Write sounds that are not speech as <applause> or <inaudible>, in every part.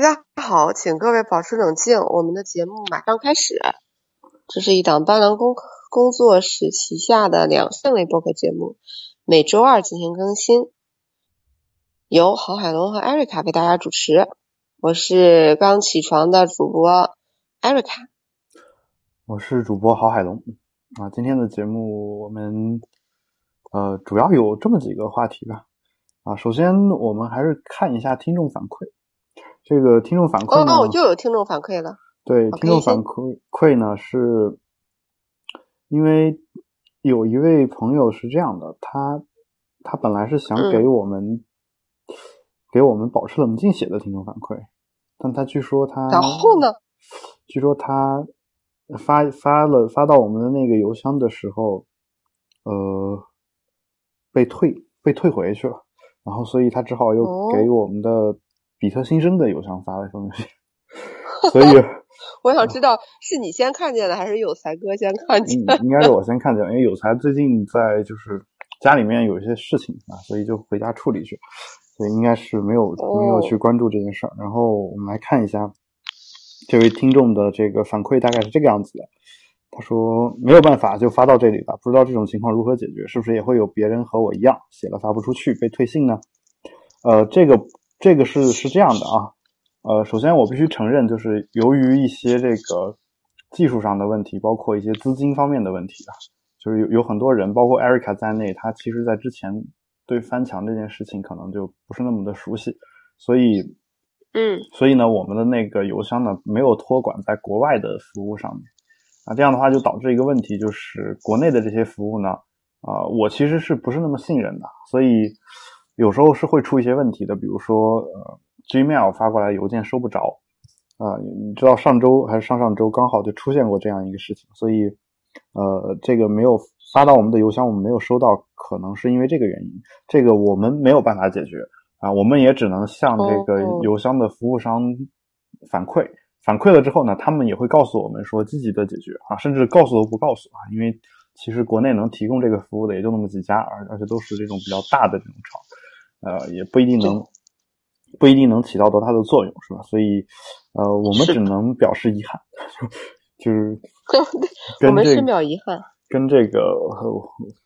大家好，请各位保持冷静，我们的节目马上开始。这是一档斑斓工工作室旗下的两性类播客节目，每周二进行更新，由郝海龙和艾瑞卡为大家主持。我是刚起床的主播艾瑞卡，我是主播郝海龙。啊，今天的节目我们呃主要有这么几个话题吧。啊，首先我们还是看一下听众反馈。这个听众反馈呢？哦，又有听众反馈了。对，听众反馈馈呢，是因为有一位朋友是这样的，他他本来是想给我们给我们保持冷静写的听众反馈，但他据说他然后呢？据说他发发了发到我们的那个邮箱的时候，呃，被退被退回去了，然后所以他只好又给我们的。比特新生的邮箱发了一封信，所以 <laughs> 我想知道是你先看见的，还是有才哥先看见？应该是我先看见，因为有才最近在就是家里面有一些事情啊，所以就回家处理去，所以应该是没有没有去关注这件事儿。然后我们来看一下这位听众的这个反馈，大概是这个样子的。他说没有办法就发到这里吧，不知道这种情况如何解决，是不是也会有别人和我一样写了发不出去被退信呢？呃，这个。这个是是这样的啊，呃，首先我必须承认，就是由于一些这个技术上的问题，包括一些资金方面的问题啊，就是有有很多人，包括 Erica 在内，他其实在之前对翻墙这件事情可能就不是那么的熟悉，所以，嗯，所以呢，我们的那个邮箱呢没有托管在国外的服务上面啊，这样的话就导致一个问题，就是国内的这些服务呢，啊，我其实是不是那么信任的，所以。有时候是会出一些问题的，比如说，呃，Gmail 发过来邮件收不着，啊，你知道上周还是上上周刚好就出现过这样一个事情，所以，呃，这个没有发到我们的邮箱，我们没有收到，可能是因为这个原因，这个我们没有办法解决啊，我们也只能向这个邮箱的服务商反馈，反馈了之后呢，他们也会告诉我们说积极的解决啊，甚至告诉都不告诉啊，因为其实国内能提供这个服务的也就那么几家，而而且都是这种比较大的这种厂。呃，也不一定能，不一定能起到多大的作用，是吧？所以，呃，我们只能表示遗憾，<laughs> 就是 <laughs> 我们深表遗憾。跟这个，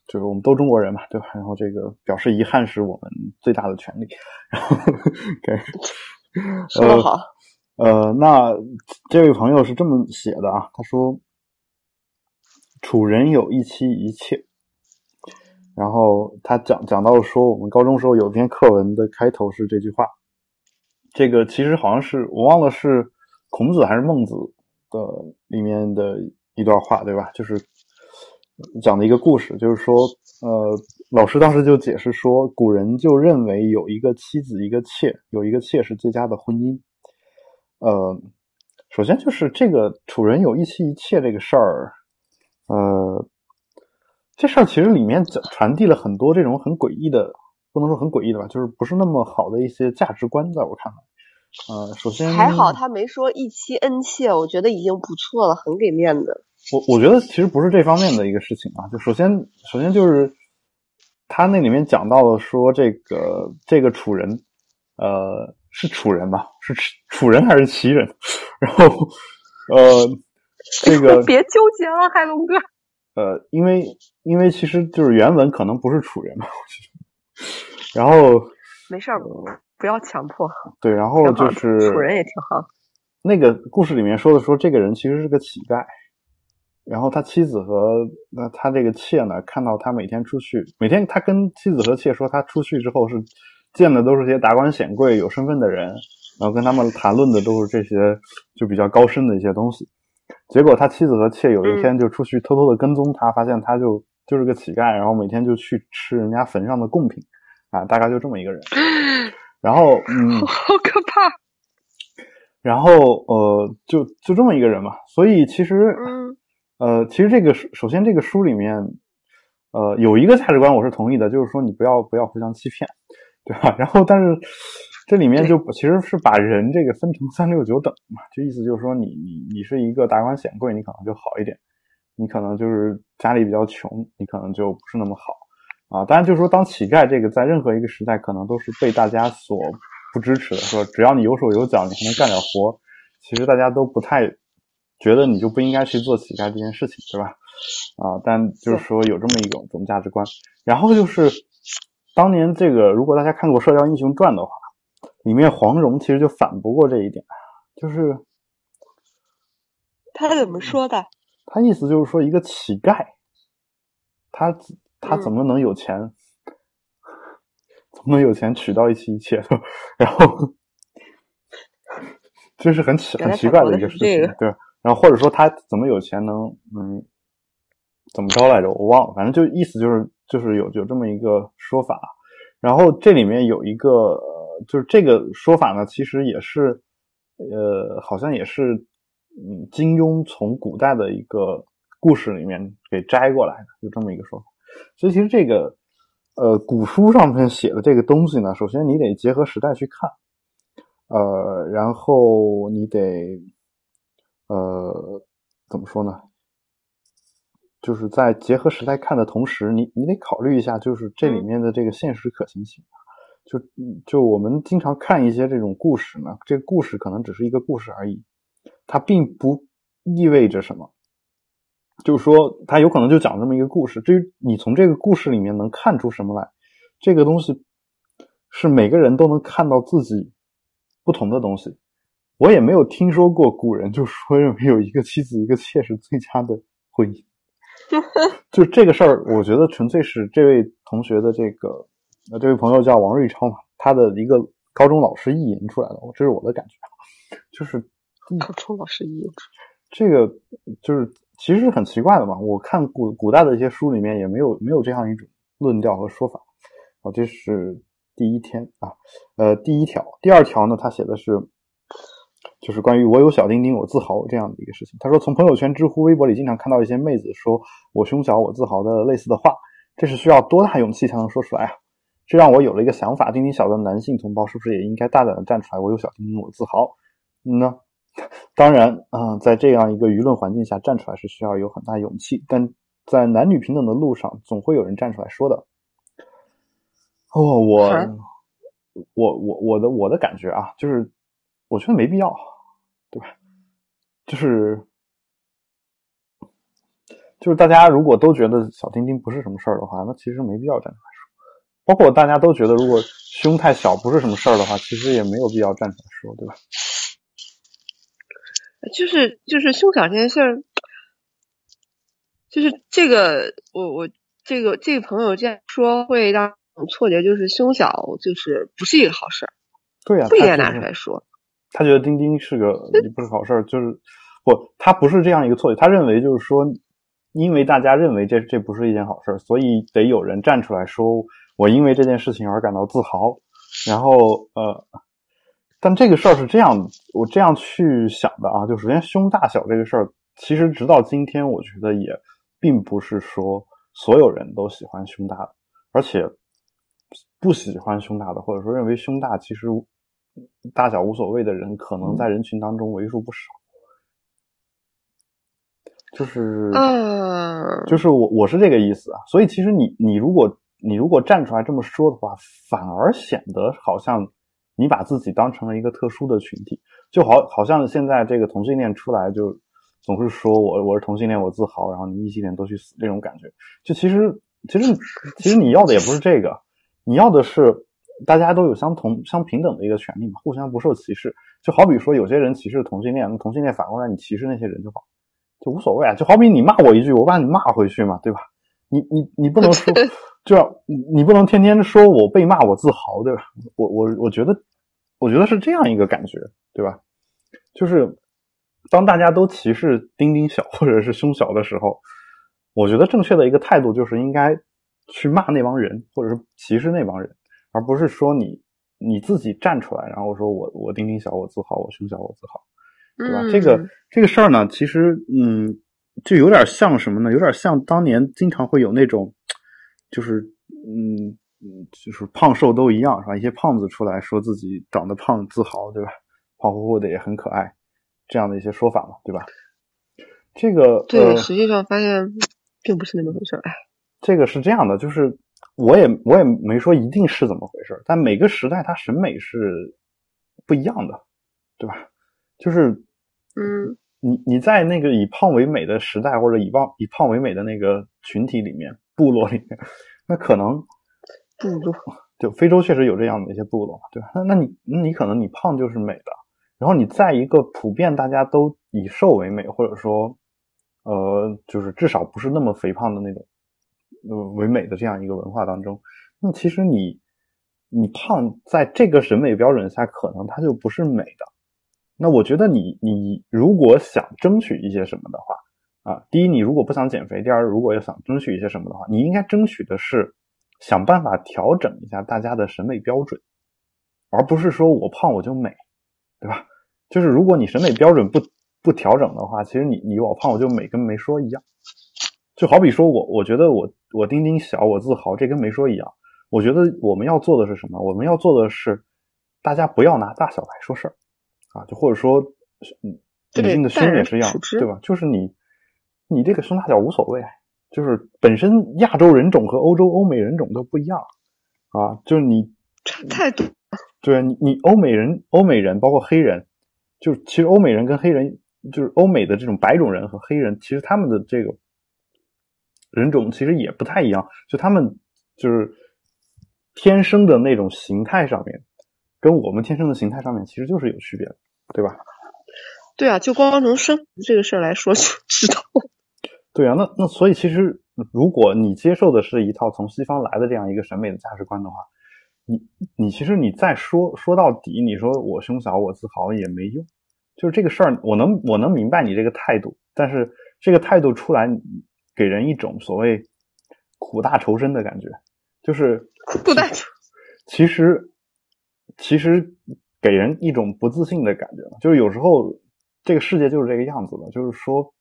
就是我们都中国人嘛，对吧？然后这个表示遗憾是我们最大的权利。然后，<laughs> 说得好。呃，那这位朋友是这么写的啊，他说：“楚人有一妻一妾。”然后他讲讲到说，我们高中时候有篇课文的开头是这句话，这个其实好像是我忘了是孔子还是孟子的里面的一段话，对吧？就是讲的一个故事，就是说，呃，老师当时就解释说，古人就认为有一个妻子一个妾，有一个妾是最佳的婚姻。呃，首先就是这个楚人有一妻一妾这个事儿，呃。这事儿其实里面讲传递了很多这种很诡异的，不能说很诡异的吧，就是不是那么好的一些价值观，在我看来，呃，首先还好他没说一妻恩妾，我觉得已经不错了，很给面子。我我觉得其实不是这方面的一个事情啊，就首先首先就是他那里面讲到了说这个这个楚人，呃，是楚人吧？是楚人还是齐人？<laughs> 然后呃，这个 <laughs> 别纠结了，海龙哥。呃，因为因为其实就是原文可能不是楚人嘛，然后没事儿，不要强迫。对，然后就是楚人也挺好。那个故事里面说的说，这个人其实是个乞丐，然后他妻子和那他这个妾呢，看到他每天出去，每天他跟妻子和妾说，他出去之后是见的都是些达官显贵、有身份的人，然后跟他们谈论的都是这些就比较高深的一些东西。结果他妻子和妾有一天就出去偷偷的跟踪他，发现他就就是个乞丐，然后每天就去吃人家坟上的贡品，啊，大概就这么一个人。<laughs> 然后，嗯，好可怕。然后，呃，就就这么一个人嘛。所以其实，呃，其实这个首先这个书里面，呃，有一个价值观我是同意的，就是说你不要不要互相欺骗，对吧？<laughs> 然后，但是。这里面就其实是把人这个分成三六九等嘛，就意思就是说，你你你是一个达官显贵，你可能就好一点；你可能就是家里比较穷，你可能就不是那么好啊。当然，就是说，当乞丐这个在任何一个时代，可能都是被大家所不支持的，说只要你有手有脚，你还能干点活，其实大家都不太觉得你就不应该去做乞丐这件事情，对吧？啊，但就是说有这么一种种价值观。然后就是当年这个，如果大家看过《射雕英雄传》的话，里面黄蓉其实就反驳过这一点，就是他怎么说的？他意思就是说，一个乞丐，他他怎么能有钱？<laughs> 怎么能有钱娶到一妻一妾？<laughs> 然后这是很奇很奇怪的一个事情，对。然后或者说他怎么有钱能嗯怎么着来着？我忘了，反正就意思就是就是有有这么一个说法。然后这里面有一个就是这个说法呢，其实也是呃好像也是嗯金庸从古代的一个故事里面给摘过来的，就这么一个说法。所以其实这个。呃，古书上面写的这个东西呢，首先你得结合时代去看，呃，然后你得，呃，怎么说呢？就是在结合时代看的同时，你你得考虑一下，就是这里面的这个现实可行性。就就我们经常看一些这种故事呢，这个故事可能只是一个故事而已，它并不意味着什么。就是说，它有可能就讲这么一个故事。至于你从这个故事里面能看出什么来，这个东西是每个人都能看到自己不同的东西。我也没有听说过古人就说认为有一个妻子一个妾是最佳的婚姻。<laughs> 就这个事儿，我觉得纯粹是这位同学的这个呃，这位朋友叫王瑞超嘛，他的一个高中老师意淫出来的，这是我的感觉。就是高中老师意淫，这个就是。其实很奇怪的嘛，我看古古代的一些书里面也没有没有这样一种论调和说法。好，这是第一天啊，呃，第一条，第二条呢，他写的是，就是关于我有小丁丁我自豪这样的一个事情。他说，从朋友圈、知乎、微博里经常看到一些妹子说我胸小我自豪的类似的话，这是需要多大勇气才能说出来啊？这让我有了一个想法：丁丁小的男性同胞是不是也应该大胆的站出来？我有小丁丁我自豪，嗯呢？当然，啊，在这样一个舆论环境下站出来是需要有很大勇气，但在男女平等的路上，总会有人站出来说的。哦，我，我，我，我的我的感觉啊，就是我觉得没必要，对吧？就是，就是大家如果都觉得小丁丁不是什么事儿的话，那其实没必要站出来说。包括大家都觉得如果胸太小不是什么事儿的话，其实也没有必要站出来说，对吧？就是就是胸小这件事儿，就是这个我我这个这个朋友这样说会让错觉，就是胸小就是不是一个好事儿，对呀，不应该拿出来说。他觉得丁丁是个不是好事儿，就是不，他不是这样一个错觉，他认为就是说，因为大家认为这这不是一件好事儿，所以得有人站出来说，我因为这件事情而感到自豪，然后呃。但这个事儿是这样，我这样去想的啊，就首先胸大小这个事儿，其实直到今天，我觉得也并不是说所有人都喜欢胸大的，而且不喜欢胸大的，或者说认为胸大其实大小无所谓的人，可能在人群当中为数不少。就是，就是我我是这个意思啊，所以其实你你如果你如果站出来这么说的话，反而显得好像。你把自己当成了一个特殊的群体，就好好像现在这个同性恋出来就总是说我我是同性恋我自豪，然后你异性恋都去死这种感觉。就其实其实其实你要的也不是这个，你要的是大家都有相同相平等的一个权利嘛，互相不受歧视。就好比说有些人歧视同性恋，那同性恋反过来你歧视那些人就好，就无所谓啊。就好比你骂我一句，我把你骂回去嘛，对吧？你你你不能说，就你你不能天天说我被骂我自豪，对吧？我我我觉得，我觉得是这样一个感觉，对吧？就是当大家都歧视丁丁小或者是胸小的时候，我觉得正确的一个态度就是应该去骂那帮人，或者是歧视那帮人，而不是说你你自己站出来，然后说我我丁丁小我自豪，我胸小我自豪，对吧？这个这个事儿呢，其实嗯。就有点像什么呢？有点像当年经常会有那种，就是嗯嗯，就是胖瘦都一样是吧？一些胖子出来说自己长得胖自豪，对吧？胖乎乎的也很可爱，这样的一些说法嘛，对吧？这个对，实际上发现并不是那么回事儿。这个是这样的，就是我也我也没说一定是怎么回事儿，但每个时代它审美是不一样的，对吧？就是嗯你你在那个以胖为美的时代，或者以胖以胖为美的那个群体里面、部落里面，那可能部落就非洲确实有这样的一些部落，对吧？那那你你可能你胖就是美的，然后你在一个普遍大家都以瘦为美，或者说呃，就是至少不是那么肥胖的那种呃为美的这样一个文化当中，那其实你你胖在这个审美标准下，可能它就不是美的。那我觉得你你如果想争取一些什么的话，啊，第一你如果不想减肥，第二如果要想争取一些什么的话，你应该争取的是想办法调整一下大家的审美标准，而不是说我胖我就美，对吧？就是如果你审美标准不不调整的话，其实你你我胖我就美跟没说一样。就好比说我我觉得我我丁丁小我自豪，这跟没说一样。我觉得我们要做的是什么？我们要做的是大家不要拿大小来说事儿啊，就或者说，嗯，女性的胸也是一样，对吧？就是你你这个胸大小无所谓，就是本身亚洲人种和欧洲欧美人种都不一样啊，就是你差太多。对你你欧美人欧美人包括黑人，就其实欧美人跟黑人就是欧美的这种白种人和黑人，其实他们的这个人种其实也不太一样，就他们就是天生的那种形态上面，跟我们天生的形态上面其实就是有区别的，对吧？对啊，就光从生这个事儿来说就知道。对啊，那那所以其实如果你接受的是一套从西方来的这样一个审美的价值观的话，你你其实你再说说到底，你说我胸小我自豪也没用，就是这个事儿，我能我能明白你这个态度，但是这个态度出来给人一种所谓苦大仇深的感觉，就是苦大仇，其实其实给人一种不自信的感觉，就是有时候这个世界就是这个样子的，就是说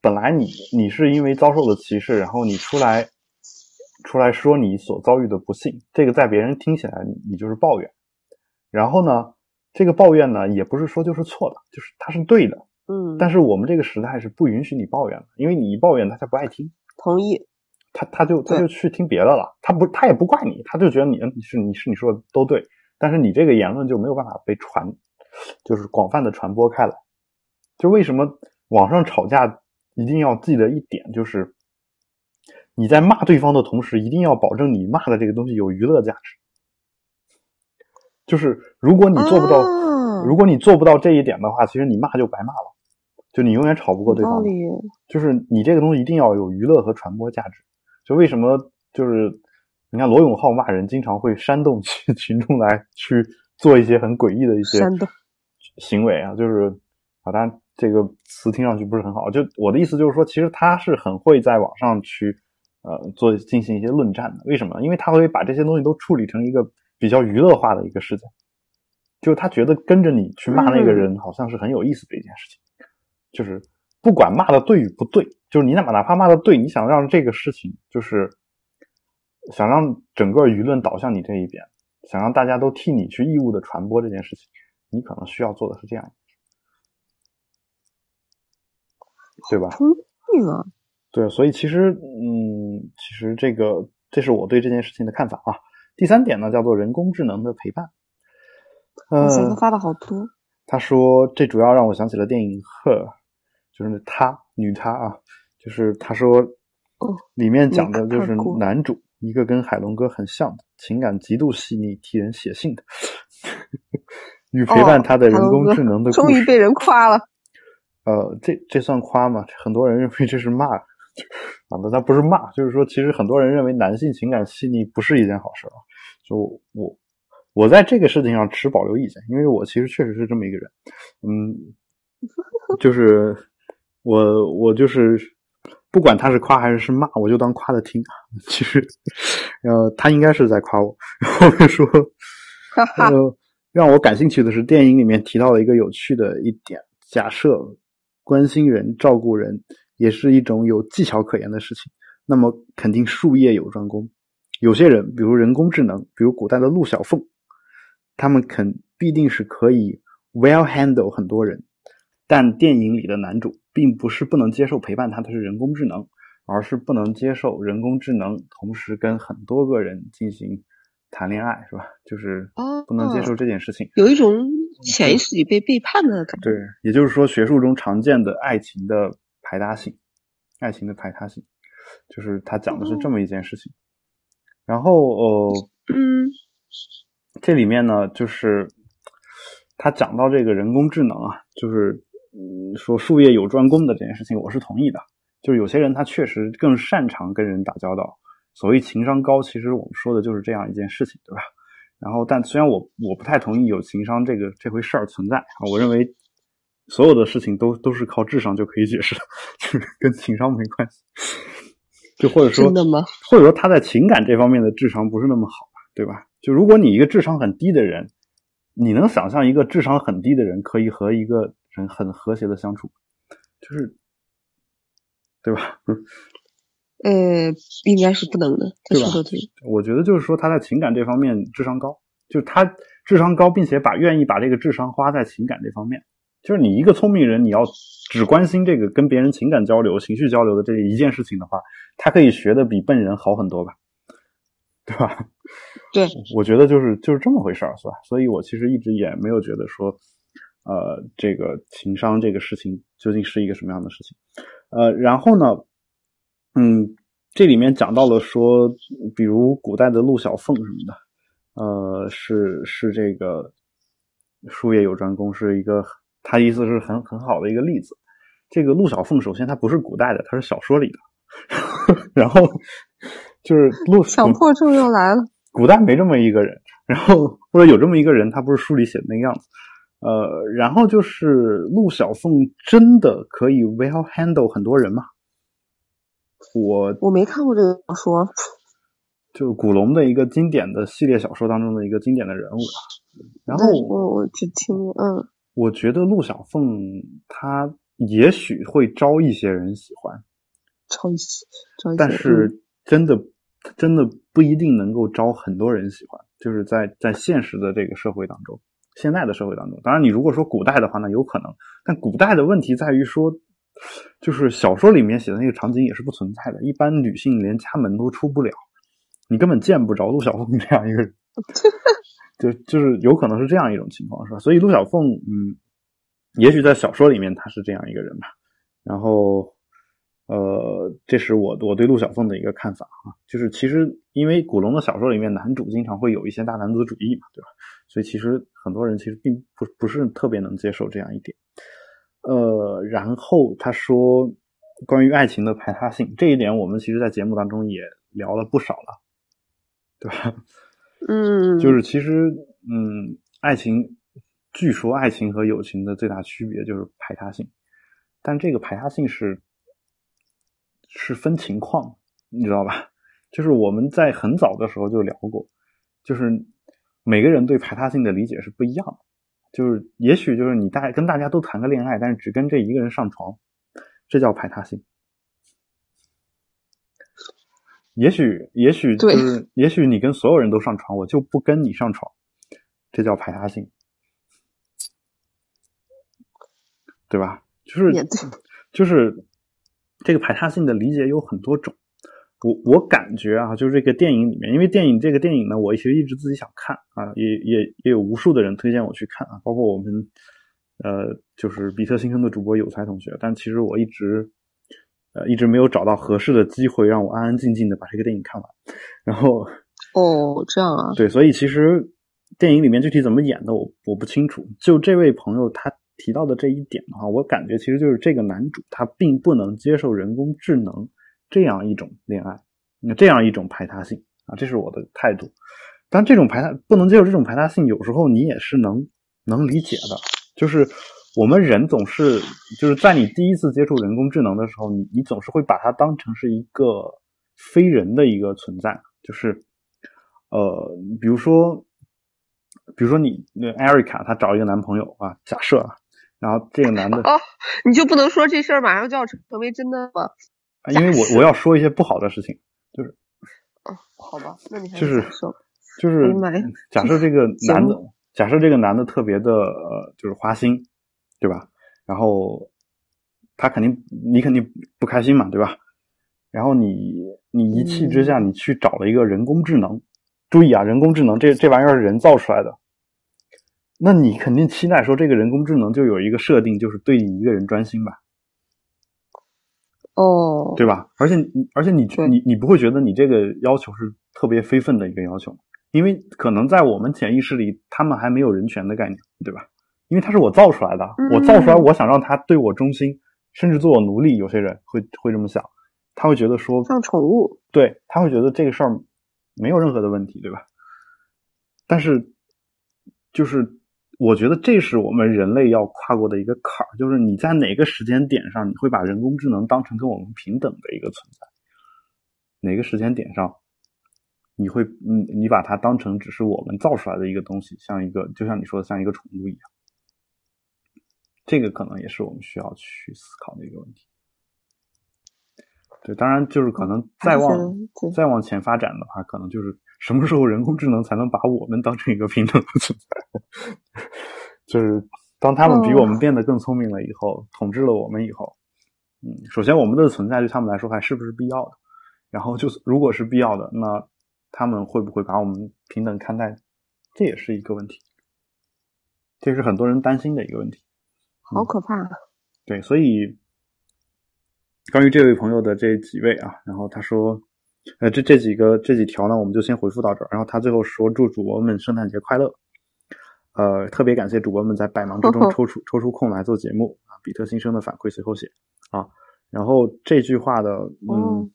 本来你你是因为遭受了歧视，然后你出来。出来说你所遭遇的不幸，这个在别人听起来你你就是抱怨，然后呢，这个抱怨呢也不是说就是错的，就是它是对的，嗯，但是我们这个时代是不允许你抱怨的，因为你一抱怨大家不爱听，同意，他他就他就去听别的了，他不他也不怪你，他就觉得你你是你是你说的都对，但是你这个言论就没有办法被传，就是广泛的传播开来，就为什么网上吵架一定要记得一点就是。你在骂对方的同时，一定要保证你骂的这个东西有娱乐价值。就是如果你做不到，如果你做不到这一点的话，其实你骂就白骂了，就你永远吵不过对方。就是你这个东西一定要有娱乐和传播价值。就为什么就是你看罗永浩骂人，经常会煽动群 <laughs> 群众来去做一些很诡异的一些行为啊，就是啊，当然这个词听上去不是很好。就我的意思就是说，其实他是很会在网上去。呃，做进行一些论战的，为什么？因为他会把这些东西都处理成一个比较娱乐化的一个事情，就是他觉得跟着你去骂那个人，好像是很有意思的一件事情。就是不管骂的对与不对，就是你哪哪怕骂的对，你想让这个事情，就是想让整个舆论导向你这一边，想让大家都替你去义务的传播这件事情，你可能需要做的是这样，对吧？对，所以其实，嗯，其实这个，这是我对这件事情的看法啊。第三点呢，叫做人工智能的陪伴。呃，发的好多。他说，这主要让我想起了电影《Her》，就是她，女她啊，就是他说，里面讲的就是男主，一个跟海龙哥很像的，情感极度细腻，替人写信的，<laughs> 与陪伴他的人工智能的终于被人夸了。呃，这这算夸吗？很多人认为这是骂。<laughs> 啊，那他不是骂，就是说，其实很多人认为男性情感细腻不是一件好事啊。就我，我在这个事情上持保留意见，因为我其实确实是这么一个人。嗯，就是我，我就是不管他是夸还是是骂，我就当夸的听。其实，呃，他应该是在夸我。<laughs> 后面说，呃，让我感兴趣的是电影里面提到了一个有趣的一点：假设关心人、照顾人。也是一种有技巧可言的事情，那么肯定术业有专攻。有些人，比如人工智能，比如古代的陆小凤，他们肯必定是可以 well handle 很多人。但电影里的男主并不是不能接受陪伴他的是人工智能，而是不能接受人工智能同时跟很多个人进行谈恋爱，是吧？就是哦，不能接受这件事情。有一种潜意识里被背叛的感觉。对，也就是说，学术中常见的爱情的排他性，爱情的排他性，就是他讲的是这么一件事情。然后，呃，嗯，这里面呢，就是他讲到这个人工智能啊，就是嗯，说术业有专攻的这件事情，我是同意的。就是有些人他确实更擅长跟人打交道，所谓情商高，其实我们说的就是这样一件事情，对吧？然后，但虽然我我不太同意有情商这个这回事儿存在啊，我认为所有的事情都都是靠智商就可以解释的，<laughs> 就是跟情商没关系。就或者说，真的吗？或者说他在情感这方面的智商不是那么好，对吧？就如果你一个智商很低的人，你能想象一个智商很低的人可以和一个人很和谐的相处，就是，对吧？呃，应该是不能的。他对吧说的对，我觉得就是说他在情感这方面智商高，就是他智商高，并且把愿意把这个智商花在情感这方面。就是你一个聪明人，你要只关心这个跟别人情感交流、情绪交流的这一件事情的话，他可以学的比笨人好很多吧，对吧？<laughs> 对，我觉得就是就是这么回事儿，是吧？所以我其实一直也没有觉得说，呃，这个情商这个事情究竟是一个什么样的事情。呃，然后呢，嗯，这里面讲到了说，比如古代的陆小凤什么的，呃，是是这个术业有专攻，是一个他意思是很很好的一个例子。这个陆小凤，首先她不是古代的，她是小说里的，<laughs> 然后就是陆强迫症又来了。古代没这么一个人，然后或者有这么一个人，他不是书里写的那个样子。呃，然后就是陆小凤真的可以 well handle 很多人吗？我我没看过这个小说，就古龙的一个经典的系列小说当中的一个经典的人物啊。然后我我只听过，嗯，我觉得陆小凤她也许会招一些人喜欢，招一些，招一些，但是真的真的不一定能够招很多人喜欢，就是在在现实的这个社会当中，现在的社会当中，当然你如果说古代的话，那有可能，但古代的问题在于说，就是小说里面写的那个场景也是不存在的，一般女性连家门都出不了，你根本见不着陆小凤这样一个人，<laughs> 就就是有可能是这样一种情况，是吧？所以陆小凤，嗯，也许在小说里面她是这样一个人吧，然后。呃，这是我我对陆小凤的一个看法啊，就是其实因为古龙的小说里面男主经常会有一些大男子主义嘛，对吧？所以其实很多人其实并不不是特别能接受这样一点。呃，然后他说关于爱情的排他性这一点，我们其实在节目当中也聊了不少了，对吧？<laughs> 嗯，就是其实嗯，爱情据说爱情和友情的最大区别就是排他性，但这个排他性是。是分情况，你知道吧？就是我们在很早的时候就聊过，就是每个人对排他性的理解是不一样的。就是也许就是你大跟大家都谈个恋爱，但是只跟这一个人上床，这叫排他性。也许也许就是也许你跟所有人都上床，我就不跟你上床，这叫排他性，对吧？就是就是。这个排他性的理解有很多种，我我感觉啊，就是这个电影里面，因为电影这个电影呢，我其实一直自己想看啊，也也也有无数的人推荐我去看啊，包括我们呃，就是比特新生的主播有才同学，但其实我一直呃一直没有找到合适的机会让我安安静静的把这个电影看完，然后哦这样啊，对，所以其实电影里面具体怎么演的，我我不清楚。就这位朋友他。提到的这一点的话，我感觉其实就是这个男主他并不能接受人工智能这样一种恋爱，那这样一种排他性啊，这是我的态度。但这种排他不能接受这种排他性，有时候你也是能能理解的。就是我们人总是就是在你第一次接触人工智能的时候，你你总是会把它当成是一个非人的一个存在，就是呃，比如说，比如说你那艾瑞卡她找一个男朋友啊，假设啊。然后这个男的哦，你就不能说这事儿马上就要成为真的吗？因为我我要说一些不好的事情，就是哦，好吧，那你就是说就是假设这个 <laughs> 男的，假设这个男的特别的呃，就是花心，对吧？然后他肯定你肯定不开心嘛，对吧？然后你你一气之下，你去找了一个人工智能，注意啊，人工智能这这玩意儿是人造出来的，那你肯定期待说这个人工智能就有一个设定，就是对你一个人专心吧？哦，对吧？而且而且你对你你不会觉得你这个要求是特别非分的一个要求，因为可能在我们潜意识里，他们还没有人权的概念，对吧？因为它是我造出来的，嗯我造出来，我想让他对我忠心，甚至做我奴隶。有些人会会这么想，他会觉得说，像宠物，对他会觉得这个事儿没有任何的问题，对吧？但是，就是我觉得这是我们人类要跨过的一个坎儿，就是你在哪个时间点上，你会把人工智能当成跟我们平等的一个存在？哪个时间点上，你会嗯，你把它当成只是我们造出来的一个东西，像一个就像你说的，像一个宠物一样。这个可能也是我们需要去思考的一个问题。对，当然就是可能再往再往前发展的话，可能就是什么时候人工智能才能把我们当成一个平等的存在？<laughs> 就是当他们比我们变得更聪明了以后，统治了我们以后，嗯，首先我们的存在对他们来说还是不是必要的？然后就是如果是必要的，那他们会不会把我们平等看待？这也是一个问题，这是很多人担心的一个问题。好可怕。对，所以关于这位朋友的这几位啊，然后他说，呃，这这几个这几条呢，我们就先回复到这儿。然后他最后说，祝主播们圣诞节快乐。呃，特别感谢主播们在百忙之中 <laughs> 抽出抽出空来做节目啊。比特新生的反馈随后写啊。然后这句话的，嗯、哦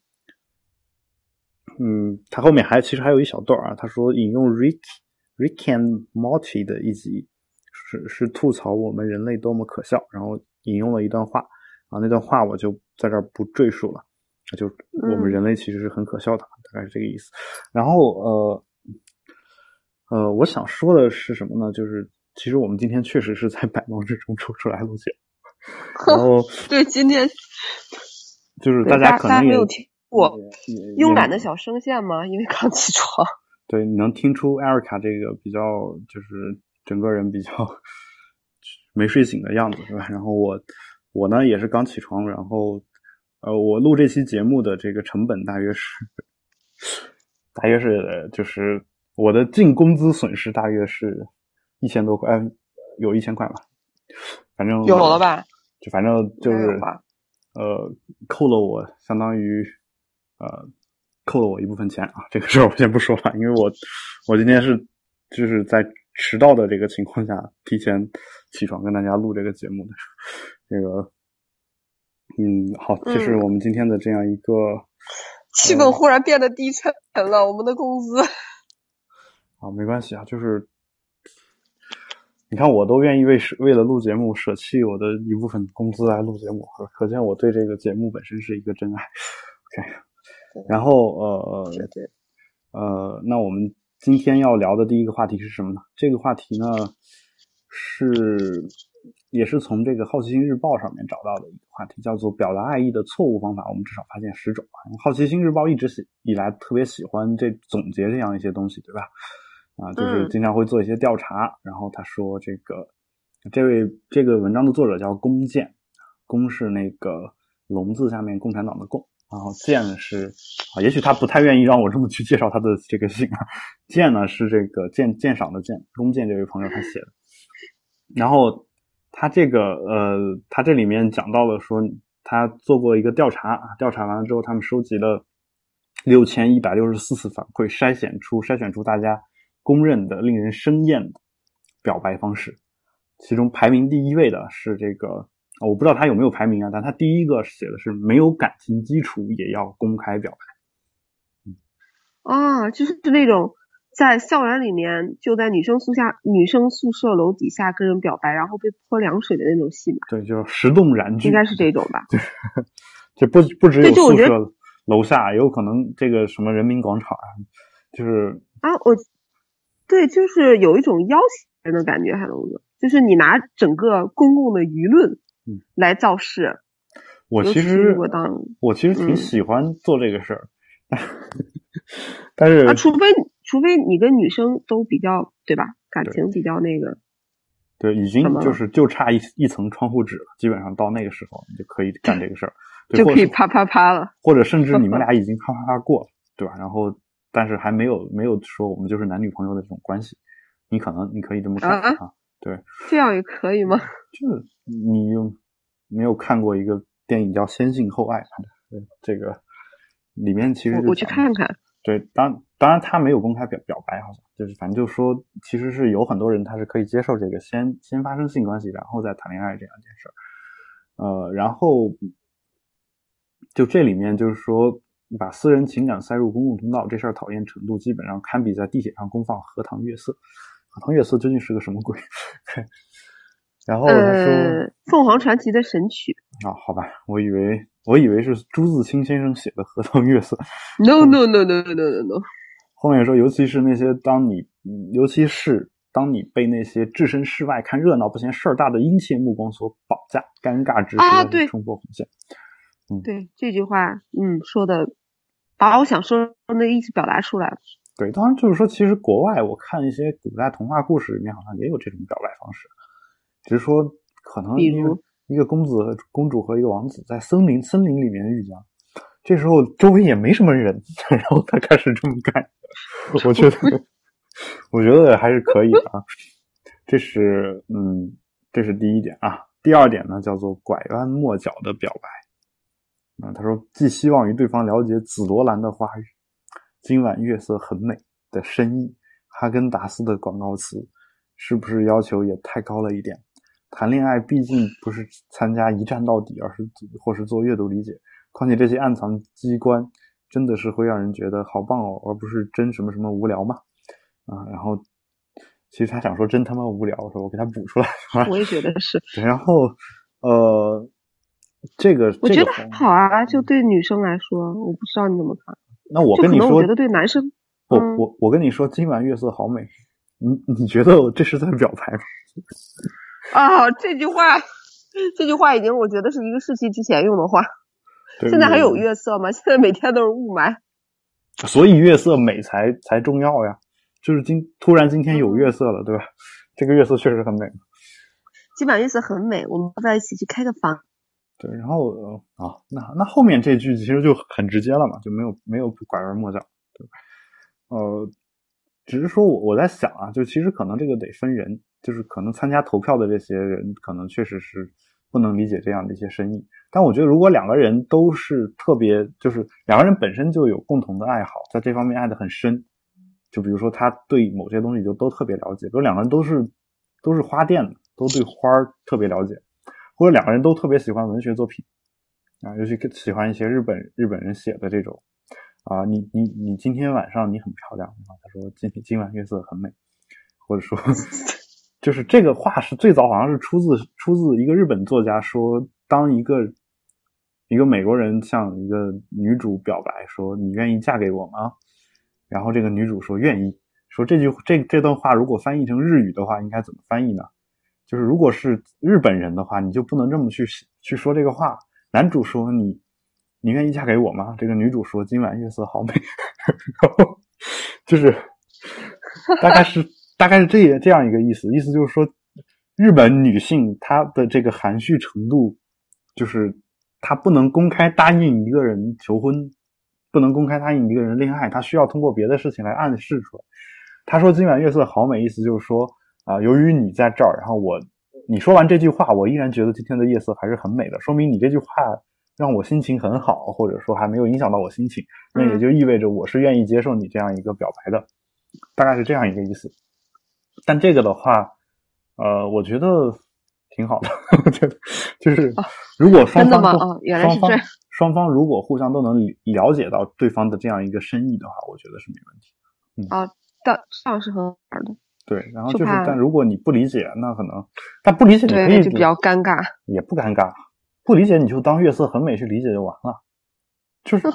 嗯，他后面还其实还有一小段啊，他说引用 Rick Rick and Morty 的一集，是是吐槽我们人类多么可笑，然后引用了一段话啊，那段话我就在这儿不赘述了，就我们嗯人类其实是很可笑的，大概是这个意思。然后呃呃，我想说的是什么呢？就是其实我们今天确实是在百忙之中抽出来录节目，然后 <laughs> 对，今天就是大家可能也没有听过慵懒的小声线吗？因为刚起床。对，你能听出艾瑞卡这个比较就是整个人比较没睡醒的样子是吧？然后我我呢也是刚起床，然后呃我录这期节目的这个成本大约是大约是呃就是我的净工资损失大约是一千多块，呃有一千块吧，反正有了吧？就反正就是呃扣了我相当于呃扣了我一部分钱啊，这个事儿我先不说了，因为我我今天是就是在迟到的这个情况下提前起床跟大家录这个节目的，这个嗯好，这是嗯我们今天的这样一个。气氛忽然变得低沉了，我们的工资。<laughs> 啊，没关系啊，就是你看，我都愿意为舍为了录节目舍弃我的一部分工资来录节目，可见我对这个节目本身是一个真爱。OK，<laughs> 然后呃呃，那我们今天要聊的第一个话题是什么呢？这个话题呢是也是从这个《好奇心日报》上面找到的一个话题，叫做表达爱意的错误方法。我们至少发现十种啊。《好奇心日报》一直喜以来特别喜欢这总结这样一些东西，对吧？啊，就是嗯经常会做一些调查。然后他说，这个这位这个文章的作者叫龚健，龚是那个龙字下面共产党的共，然后健是啊，也许他不太愿意让我这么去介绍他的这个姓啊。健呢是这个鉴鉴赏的鉴，龚健这位朋友他写的。然后他这个呃，他这里面讲到了说，他做过一个调查，调查完了之后，他们收集了六千一百六十四次反馈，筛选出筛选出大家公认的令人生厌的表白方式。其中排名第一位的是这个，我不知道他有没有排名啊，但他第一个写的是没有感情基础也要公开表白。啊，就是那种在校园里面就在女生宿下女生宿舍楼底下跟人表白，然后被泼凉水的那种戏嘛，对，就是石动燃具，应该是这种吧？<laughs> 就不不只有宿舍楼下，也有可能这个什么人民广场啊，就是啊，我对，就是有一种要挟人的感觉，海龙哥，就是你拿整个公共的舆论嗯来造势，我其实我当我其实挺嗯。喜欢做这个事儿，但是啊，<laughs> 除非除非你跟女生都比较对吧，感情比较那个，对，已经就是就差一一层窗户纸了，基本上到那个时候你就可以干这个事儿，<laughs> 就可以啪啪啪了。或者甚至你们 <laughs> 俩已经啪啪啪过了，对吧？然后但是还没有没有说我们就是男女朋友的这种关系。你可能你可以这么看啊啊，对，这样也可以吗？<laughs> 就是你有没有看过一个电影叫《先性后爱》？对这个里面其实我我去看看。对，当当然他没有公开表表白，好像就是反正就说，其实是有很多人他是可以接受这个先先发生性关系，然后再谈恋爱这样一件事儿。呃，然后就这里面就是说，把私人情感塞入公共通道这事儿讨厌程度，基本上堪比在地铁上公放荷塘月色。荷塘月色究竟是个什么鬼？<laughs> 然后他说。呃，凤凰传奇的神曲。啊，<laughs> 好吧，我以为我以为是朱自清先生写的《荷塘月色》。No no no no no no no。后面说，尤其是那些当你，嗯，尤其是当你被那些置身事外看热闹不嫌事儿大的殷切目光所绑架，尴尬之啊对时冲破红线。嗯对这句话，嗯，说的把我想说的那意思表达出来了。对，当然就是说，其实国外我看一些古代童话故事里面好像也有这种表白方式，只是说可能比如一个公子和公主和一个王子在森林森林里面遇见，这时候周围也没什么人，<laughs> 然后他开始这么干，我觉得 <laughs> 我觉得还是可以的啊。这是嗯，这是第一点啊。第二点呢，叫做拐弯抹角的表白。啊，他说寄希望于对方了解紫罗兰的花语，今晚月色很美的深意，哈根达斯的广告词，是不是要求也太高了一点？谈恋爱毕竟不是参加一站到底，而是或是做阅读理解。况且这些暗藏机关真的是会让人觉得好棒哦，而不是真什么什么无聊嘛。啊，然后其实他想说真他妈无聊，我说我给他补出来。我也觉得是，然后呃，这个我觉得还好啊，就对女生来说，我不知道你怎么看。那我跟你说我觉，得对男生，我嗯我我跟你说，今晚月色好美。你你觉得我这是在表白吗？啊，<laughs> 这句话，这句话已经我觉得是一个世纪之前用的话。对现在还有月色吗？现在每天都是雾霾。所以月色美才才重要呀。就是今突然今天有月色了，对吧？这个月色确实很美。今晚月色很美，我们要不要一起去开个房？对，然后呃啊，那那后面这句其实就很直接了嘛，就没有没有拐弯抹角，对吧？呃，只是说我我在想啊，就其实可能这个得分人，就是可能参加投票的这些人，可能确实是不能理解这样的一些深意。但我觉得，如果两个人都是特别，就是两个人本身就有共同的爱好，在这方面爱得很深，就比如说他对某些东西就都特别了解，比如两个人都是都是花店的，都对花特别了解，或者两个人都特别喜欢文学作品啊，尤其喜欢一些日本日本人写的这种啊，你你你今天晚上你很漂亮啊，他说今今晚月色很美，或者说就是这个话是最早好像是出自出自一个日本作家说，当一个一个美国人向一个女主表白说你愿意嫁给我吗？然后这个女主说愿意，说这句这这段话如果翻译成日语的话，应该怎么翻译呢？就是如果是日本人的话，你就不能这么去去说这个话。男主说你你愿意嫁给我吗？这个女主说今晚月色好美，然后就是大概是大概是这这样一个意思，意思就是说日本女性她的这个含蓄程度，就是她不能公开答应一个人求婚，不能公开答应一个人恋爱，她需要通过别的事情来暗示出来。她说今晚月色好美，意思就是说。啊，由于你在这儿，然后我你说完这句话，我依然觉得今天的夜色还是很美的，说明你这句话让我心情很好，或者说还没有影响到我心情，那也就意味着我是愿意接受你这样一个表白的，大概是这样一个意思。但这个的话，呃，我觉得挺好的，我觉得就是如果双方都、哦、原来是双方这样双方如果互相都能了解到对方的这样一个深意的话，我觉得是没问题。嗯啊，但这样是很好的。对，然后就是，就但如果你不理解，那可能，但不理解你可对，以就比较尴尬。也不尴尬，不理解你就当月色很美去理解就完了，就是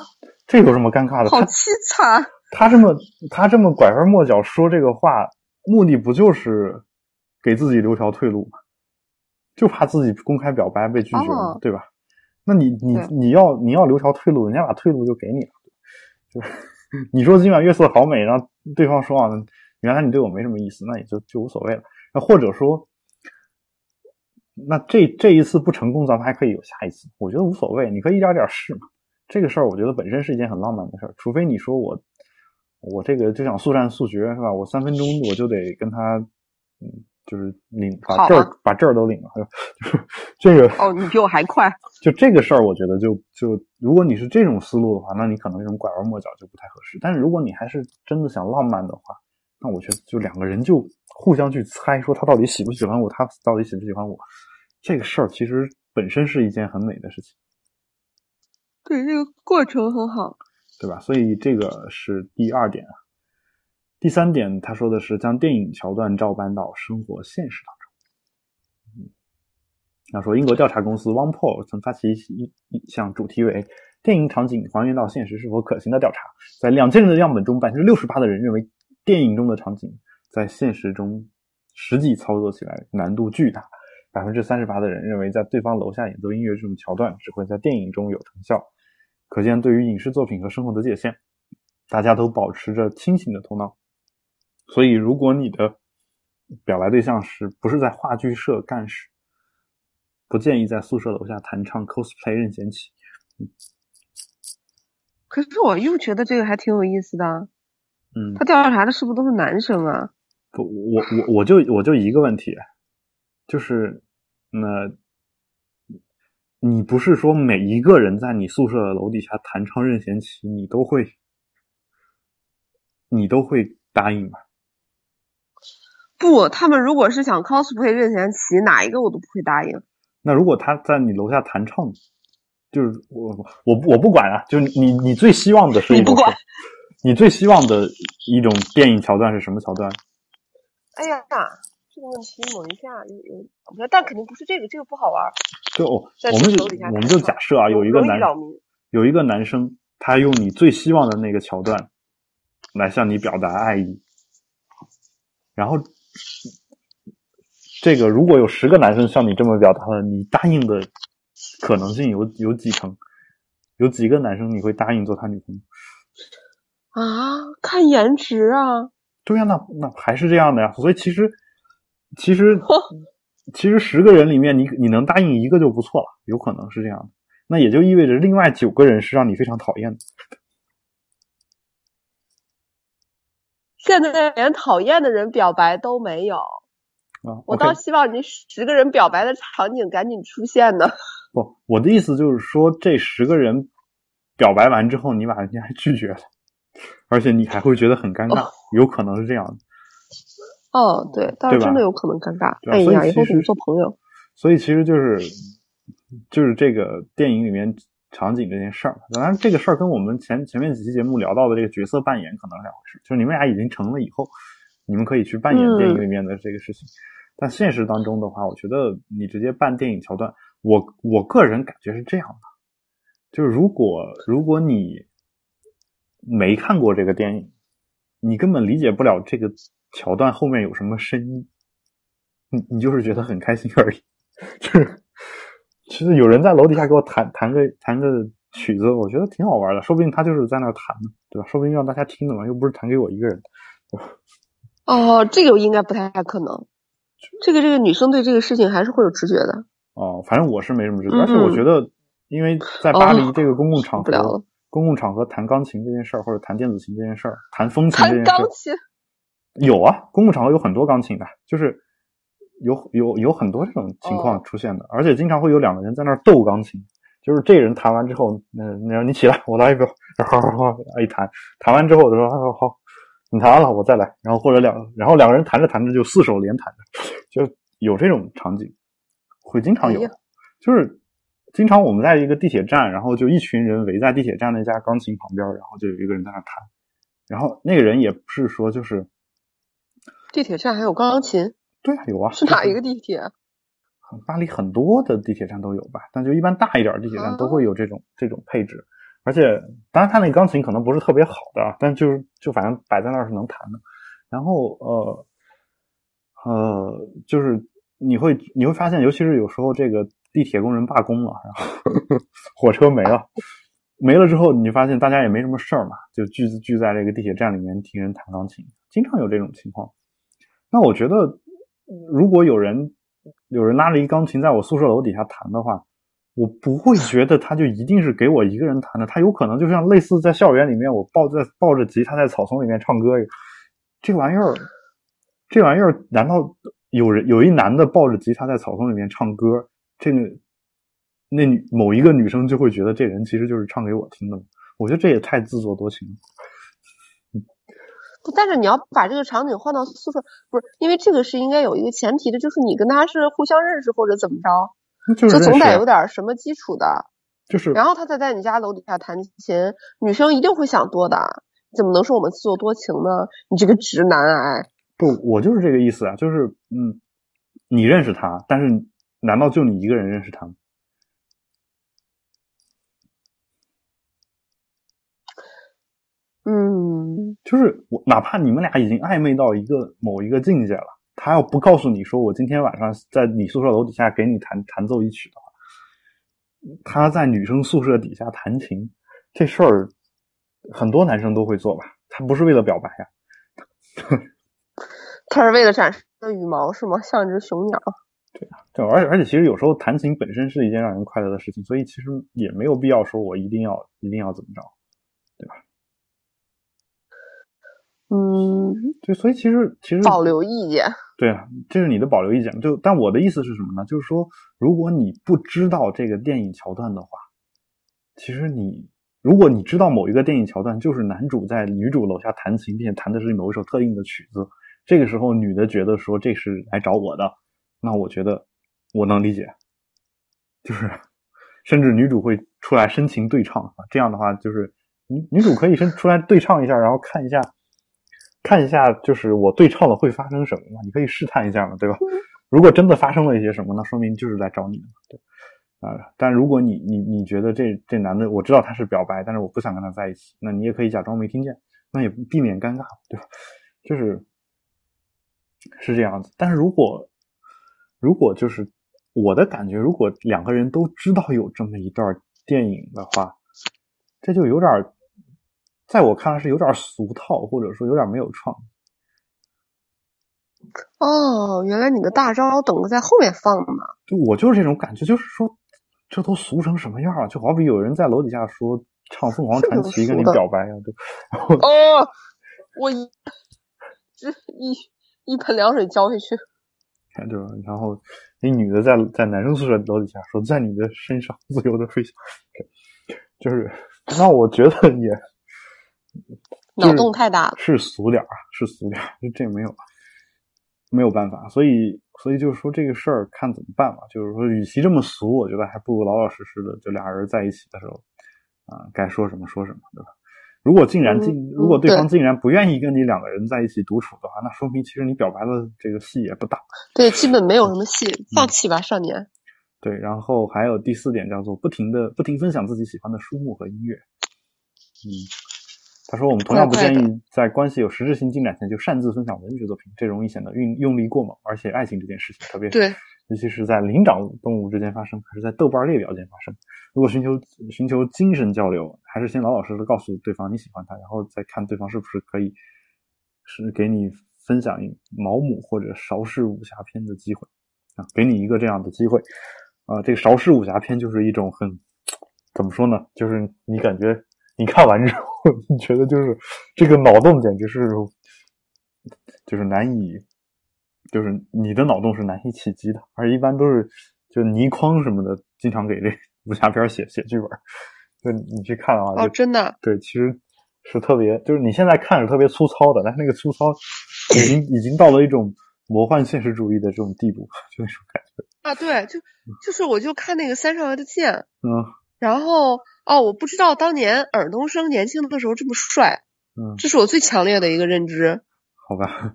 这有什么尴尬的？好凄惨。他这么他这么拐弯抹角说这个话，目的不就是给自己留条退路吗？就怕自己公开表白被拒绝，哦对吧？那你你你要你要留条退路，人家把退路就给你了，就是 <laughs> 你说今晚月色好美，然后对方说啊。原来你对我没什么意思，那也就就无所谓了。那或者说，那这这一次不成功，咱们还可以有下一次，我觉得无所谓，你可以一点点试嘛。这个事儿，我觉得本身是一件很浪漫的事儿，除非你说我我这个就想速战速决是吧？我三分钟我就得跟他，嗯，就是领把证儿把证儿都领了，就是这个哦，你比我还快。<laughs> 就这个事儿，我觉得就就如果你是这种思路的话，那你可能这种拐弯抹角就不太合适。但是如果你还是真的想浪漫的话，那我觉得就两个人就互相去猜，说他到底喜不喜欢我，他到底喜不喜欢我，这个事儿其实本身是一件很美的事情。对，这个过程很好，对吧？所以这个是第二点啊。第三点，他说的是将电影桥段照搬到生活现实当中。嗯，他说英国调查公司 o n e p o 曾发起一一项主题为“电影场景还原到现实是否可行”的调查，在两千人的样本中，百分之六十八的人认为。电影中的场景在现实中实际操作起来难度巨大，百分之三十八的人认为在对方楼下演奏音乐这种桥段只会在电影中有成效。可见，对于影视作品和生活的界限，大家都保持着清醒的头脑。所以，如果你的表白对象是不是在话剧社干事，不建议在宿舍楼下弹唱 cosplay 任贤齐。可是，我又觉得这个还挺有意思的。嗯，他调查的是不是都是男生啊？不，我我我就我就一个问题，就是那，你不是说每一个人在你宿舍的楼底下弹唱任贤齐，你都会，你都会答应吗？不，他们如果是想 cosplay 任贤齐，哪一个我都不会答应。那如果他在你楼下弹唱，就是我我我不管啊，就你你最希望的是你不管。你最希望的一种电影桥段是什么桥段？哎呀，这个问题猛一下有有，但肯定不是这个，这个不好玩。就我们就我们就假设啊，有一个男有一个男生，他用你最希望的那个桥段来向你表达爱意，然后这个如果有十个男生向你这么表达了，你答应的可能性有有几成？有几个男生你会答应做他女朋友？啊，看颜值啊！对呀，那那还是这样的呀。所以其实，其实，<laughs> 其实十个人里面，你你能答应一个就不错了，有可能是这样的。那也就意味着另外九个人是让你非常讨厌的。现在连讨厌的人表白都没有啊！我倒希望你十个人表白的场景赶紧出现呢。不，我的意思就是说，这十个人表白完之后，你把人家拒绝了。而且你还会觉得很尴尬，有可能是这样的。哦，对，但是真的有可能尴尬。哎呀，以后怎么做朋友？所以其实就是，就是这个电影里面场景这件事儿。当然，这个事儿跟我们前前面几期节目聊到的这个角色扮演可能是两回事。就是你们俩已经成了以后，你们可以去扮演电影里面的这个事情。但现实当中的话，我觉得你直接扮电影桥段，我我个人感觉是这样的：就是如果如果你。没看过这个电影，你根本理解不了这个桥段后面有什么深意。你你就是觉得很开心而已。<laughs> 就是其实有人在楼底下给我弹弹个弹个曲子，我觉得挺好玩的。说不定他就是在那弹呢，对吧？说不定让大家听的嘛，又不是弹给我一个人。哦，这个应该不太可能。这个这个女生对这个事情还是会有直觉的。哦，反正我是没什么直觉，而且我觉得，因为在巴黎这个公共场合。公共场合弹钢琴这件事儿，或者弹电子琴这件事儿，弹风琴这件事儿，有啊，公共场合有很多钢琴的，就是有有有很多这种情况出现的，而且经常会有两个人在那儿斗钢琴，就是这人弹完之后，那那你起来，我来一个，好好好，一弹，弹完之后我说，他说好，你弹完了我再来，然后或者两，然后两个人弹着弹着就四手连弹着，就有这种场景，会经常有，就是。经常我们在一个地铁站，然后就一群人围在地铁站那家钢琴旁边，然后就有一个人在那弹，然后那个人也不是说就是地铁站还有钢琴，对啊，有啊，是哪一个地铁？巴黎很多的地铁站都有吧，但就一般大一点地铁站都会有这种这种配置，而且当然他那钢琴可能不是特别好的，但就是就反正摆在那儿是能弹的，然后呃呃，就是你会你会发现，尤其是有时候这个。地铁工人罢工了，然后 <laughs> 火车没了，没了之后，你发现大家也没什么事儿嘛，就聚聚在这个地铁站里面听人弹钢琴，经常有这种情况。那我觉得，如果有人有人拉着一钢琴在我宿舍楼底下弹的话，我不会 <laughs> 觉得他就一定是给我一个人弹的，他有可能就像类似在校园里面，我抱在抱着吉他在草丛里面唱歌。这玩意儿，这玩意儿，难道有人有一男的抱着吉他在草丛里面唱歌，这个那某一个女生就会觉得这人其实就是唱给我听的吗？我觉得这也太自作多情了。但是你要把这个场景换到宿舍，不是因为这个是应该有一个前提的，就是你跟他是互相认识或者怎么着。就总得有点什么基础的，就是然后他再在你家楼底下弹琴，女生一定会想多的，怎么能说我们自作多情呢？你这个直男癌！不，我就是这个意思啊，就是嗯，你认识他，但是难道就你一个人认识他吗？嗯，就是我，哪怕你们俩已经暧昧到一个某一个境界了。他要不告诉你说我今天晚上在你宿舍楼底下给你弹弹奏一曲的话，他在女生宿舍底下弹琴，这事儿很多男生都会做吧？他不是为了表白呀，<laughs> 他是为了展示羽毛是吗？像只雄鸟。对啊，对，而且而且其实有时候弹琴本身是一件让人快乐的事情，所以其实也没有必要说我一定要一定要怎么着，对吧？嗯，对，所以其实其实保留意见。对啊，这是你的保留意见。就但我的意思是什么呢？就是说，如果你不知道这个电影桥段的话，其实你如果你知道某一个电影桥段就是男主在女主楼下弹琴，并且弹的是某一首特定的曲子，这个时候女的觉得说这是来找我的，那我觉得我能理解。就是甚至女主会出来深情对唱啊，这样的话就是女女主可以先出来对唱一下，然后看一下。看一下，就是我对唱了会发生什么嘛？你可以试探一下嘛，对吧？如果真的发生了一些什么，那说明就是来找你的，对啊。但如果你你你觉得这这男的，我知道他是表白，但是我不想跟他在一起，那你也可以假装没听见，那也避免尴尬，对吧？就是是这样子。但是如果如果就是我的感觉，如果两个人都知道有这么一段电影的话，这就有点。在我看来是有点俗套，或者说有点没有创。哦，原来你的大招等着在后面放嘛。就我就是这种感觉，就是说这都俗成什么样了？就好比有人在楼底下说唱《凤凰传奇》跟你表白呀，就哦，我一这一一盆凉水浇下去，对吧？然后那女的在在男生宿舍楼底下说，在你的身上 <laughs> 自由的飞翔，就是那我觉得也。脑洞太大了，是俗点儿啊，是俗点儿，<laughs> 这没有没有办法，所以所以就是说这个事儿看怎么办吧。就是说，与其这么俗，我觉得还不如老老实实的，就俩人在一起的时候啊，该说什么说什么，对吧？如果竟然竟如果对方竟然不愿意跟你两个人在一起独处的话，那说明其实你表白的这个戏也不大。对，基本没有什么戏，放弃吧，少年。对，然后还有第四点叫做不停的不停分享自己喜欢的书目和音乐，嗯。他说：“我们同样不建议在关系有实质性进展前就擅自分享文学作品，这容易显得用用力过猛。而且爱情这件事情，特别对，尤其是在灵长动物之间发生，还是在豆瓣列表间发生。如果寻求寻求精神交流，还是先老老实实告诉对方你喜欢他，然后再看对方是不是可以是给你分享毛姆或者邵氏武侠片的机会啊，给你一个这样的机会啊。这个邵氏武侠片就是一种很怎么说呢？就是你感觉。”你看完之后，<laughs> 你觉得就是这个脑洞简直是，就是难以，就是你的脑洞是难以企及的，而一般都是就倪匡什么的，经常给这武侠片写写剧本，就你去看的话，哦，真的，对，其实是特别，就是你现在看是特别粗糙的，但是那个粗糙已经已经到了一种魔幻现实主义的这种地步，就那种感觉。啊，对，就就是我就看那个三少爷的剑，嗯，然后。哦，我不知道当年尔冬升年轻的时候这么帅，嗯，这是我最强烈的一个认知。好吧，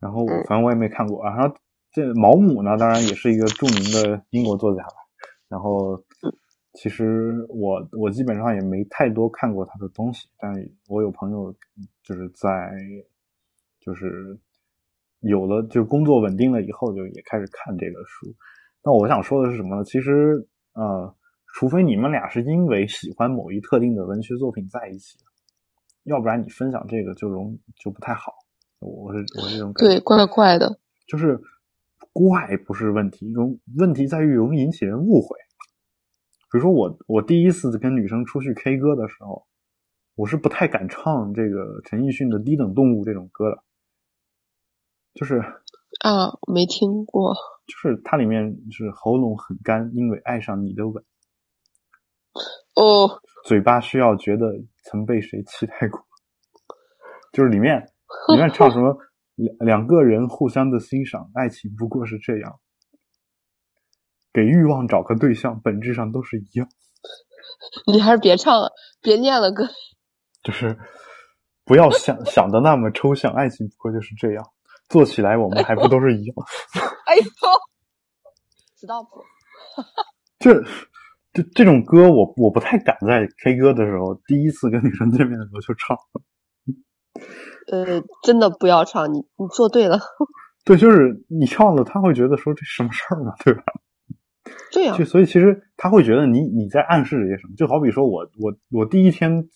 然后反正我也没看过。然后这毛姆呢，当然也是一个著名的英国作家吧。然后其实我我基本上也没太多看过他的东西，但我有朋友就是在就是有了就工作稳定了以后，就也开始看这个书。那我想说的是什么呢？其实呃。除非你们俩是因为喜欢某一特定的文学作品在一起，要不然你分享这个就容就不太好。我是我是这种感觉，对，怪怪的。就是怪不是问题，容问题在于容易引起人误会。比如说我我第一次跟女生出去 K 歌的时候，我是不太敢唱这个陈奕迅的《低等动物》这种歌的，就是啊，没听过。就是它里面是喉咙很干，因为爱上你的吻。哦，嘴巴需要觉得曾被谁期待过，就是里面里面唱什么 <laughs> 两两个人互相的欣赏，爱情不过是这样，给欲望找个对象，本质上都是一样。你还是别唱了，别念了，哥。就是不要想想的那么抽象，爱情不过就是这样，做起来我们还不都是一样。哎呦，<laughs> stop！这 <laughs> 这这种歌，我我不太敢在 K 歌的时候，第一次跟女生见面的时候就唱。呃，真的不要唱，你你做对了。<laughs> 对，就是你唱了，他会觉得说这什么事儿嘛，对吧？对呀、就所以其实他会觉得你你在暗示着些什么，就好比说我我我第一天，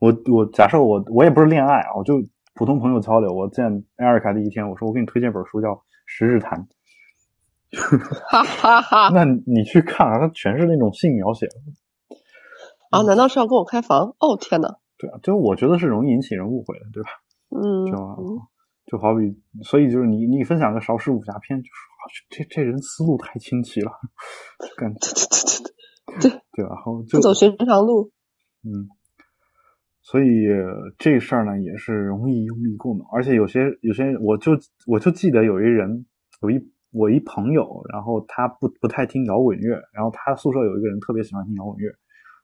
我我假设我我也不是恋爱啊，我就普通朋友交流，我见艾瑞卡第一天，我说我给你推荐本书叫《十日谈》，哈哈哈。那你去看啊，它全是那种性描写，啊，难道是要跟我开房？哦，天哪！对啊，就我觉得是容易引起人误会的，对吧？嗯就就好比，所以就是你你分享个邵氏武侠片，就说啊这这人思路太清奇了，感觉 <laughs> 对对对吧？然后就不走寻常路。嗯，所以呃这事儿呢也是容易用力过猛，而且有些有些我就我就记得有一人有一我一朋友，然后他不不太听摇滚乐，然后他宿舍有一个人特别喜欢听摇滚乐，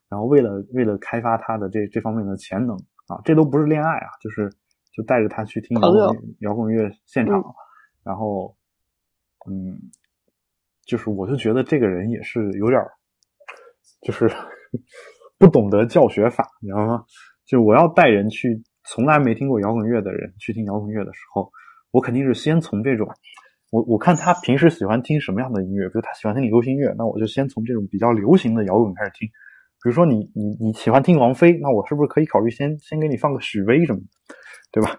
然后为了为了开发他的这这方面的潜能啊，这都不是恋爱啊，就是就带着他去听摇滚摇滚乐现场，然后嗯，就是我就觉得这个人也是有点儿就是 <laughs> 不懂得教学法，你知道吗？就我要带人去从来没听过摇滚乐的人去听摇滚乐的时候，我肯定是先从这种，我我看他平时喜欢听什么样的音乐，比如他喜欢听流行乐，那我就先从这种比较流行的摇滚开始听。比如说你你你喜欢听王菲，那我是不是可以考虑先先给你放个许巍什么的，对吧？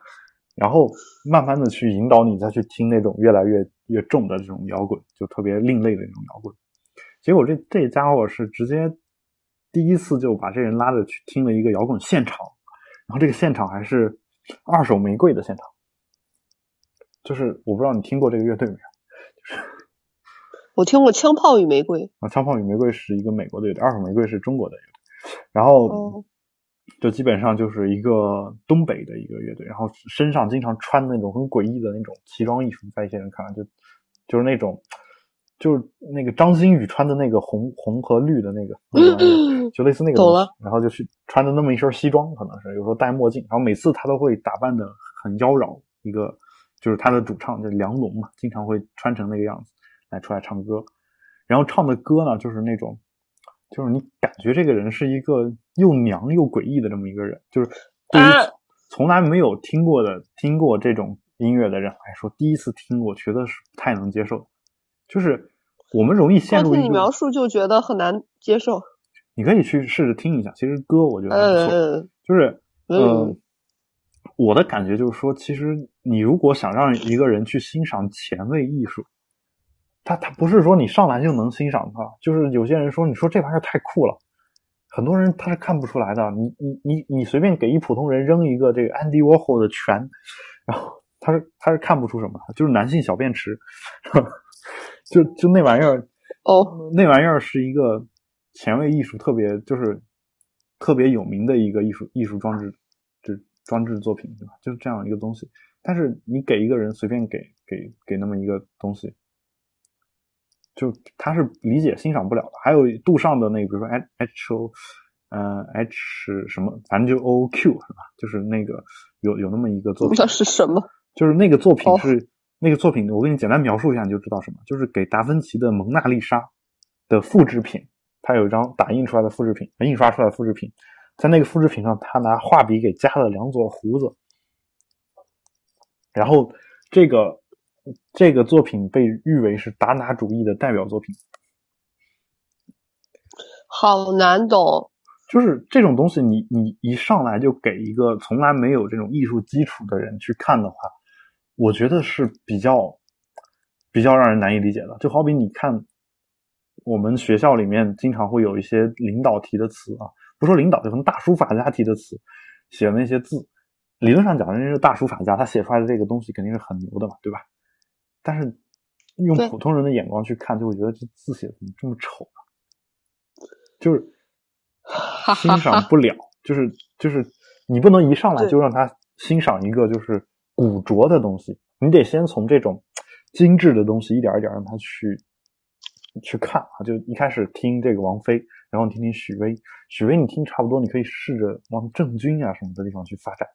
然后慢慢的去引导你再去听那种越来越越重的这种摇滚，就特别另类的那种摇滚。结果这这家伙是直接第一次就把这人拉着去听了一个摇滚现场，然后这个现场还是二手玫瑰的现场，就是我不知道你听过这个乐队没有？我听过《枪炮与玫瑰》。啊，枪炮与玫瑰是一个美国的乐队，二手玫瑰是中国的乐队，然后哦就基本上就是一个东北的一个乐队，然后身上经常穿那种很诡异的那种奇装异服，在一些人看来就就是那种就是那个张馨予穿的那个红红和绿的那个，就类似那个东西懂了，然后就是穿的那么一身西装，可能是有时候戴墨镜，然后每次他都会打扮的很妖娆，一个就是他的主唱就是梁龙嘛，经常会穿成那个样子来出来唱歌，然后唱的歌呢就是那种，就是你感觉这个人是一个又娘又诡异的这么一个人，就是对于啊从来没有听过的听过这种音乐的人来说，第一次听我觉得是不太能接受，就是我们容易陷入一个描述就觉得很难接受。你可以去试着听一下，其实歌我觉得还不错，嗯就是嗯。呃，我的感觉就是说，其实你如果想让一个人去欣赏前卫艺术，他他不是说你上来就能欣赏他，就是有些人说你说这玩意儿太酷了，很多人他是看不出来的。你你你你随便给一普通人扔一个这个安迪沃霍的拳，然后他是他是看不出什么，就是男性小便池，<laughs> 就就那玩意儿，哦，那玩意儿是一个前卫艺术特别就是特别有名的一个艺术艺术装置，就是装置作品，对吧？就是这样一个东西。但是你给一个人随便给给给那么一个东西，就他是理解欣赏不了的。还有杜尚的那个，比如说 H H O，呃 H 什么，反正就 O Q 是吧？就是那个有有那么一个作品，那是什么？就是那个作品哦是、那个作品，我给你简单描述一下，你就知道什么，就是给达芬奇的《蒙娜丽莎》的复制品，它有一张打印出来的复制品，印刷出来的复制品，在那个复制品上，他拿画笔给加了两撮胡子，然后这个这个作品被誉为是达拿主义的代表作品。好难懂。就是这种东西你，你一上来就给一个从来没有这种艺术基础的人去看的话，我觉得是比较比较让人难以理解的。就好比你看我们学校里面经常会有一些领导提的词啊，不说领导，就可能大书法家提的词，写的那些字，理论上讲，人家是大书法家，他写出来的这个东西肯定是很牛的嘛，对吧？但是用普通人的眼光去看，就会觉得这字写的怎么这么丑啊？就是 <laughs> 欣赏不了，就是就是你不能一上来就让他欣赏一个就是古拙的东西，你得先从这种精致的东西一点一点让他去去看啊。就一开始听这个王菲，然后你听听许巍，许巍你听差不多，你可以试着往郑钧啊什么的地方去发展，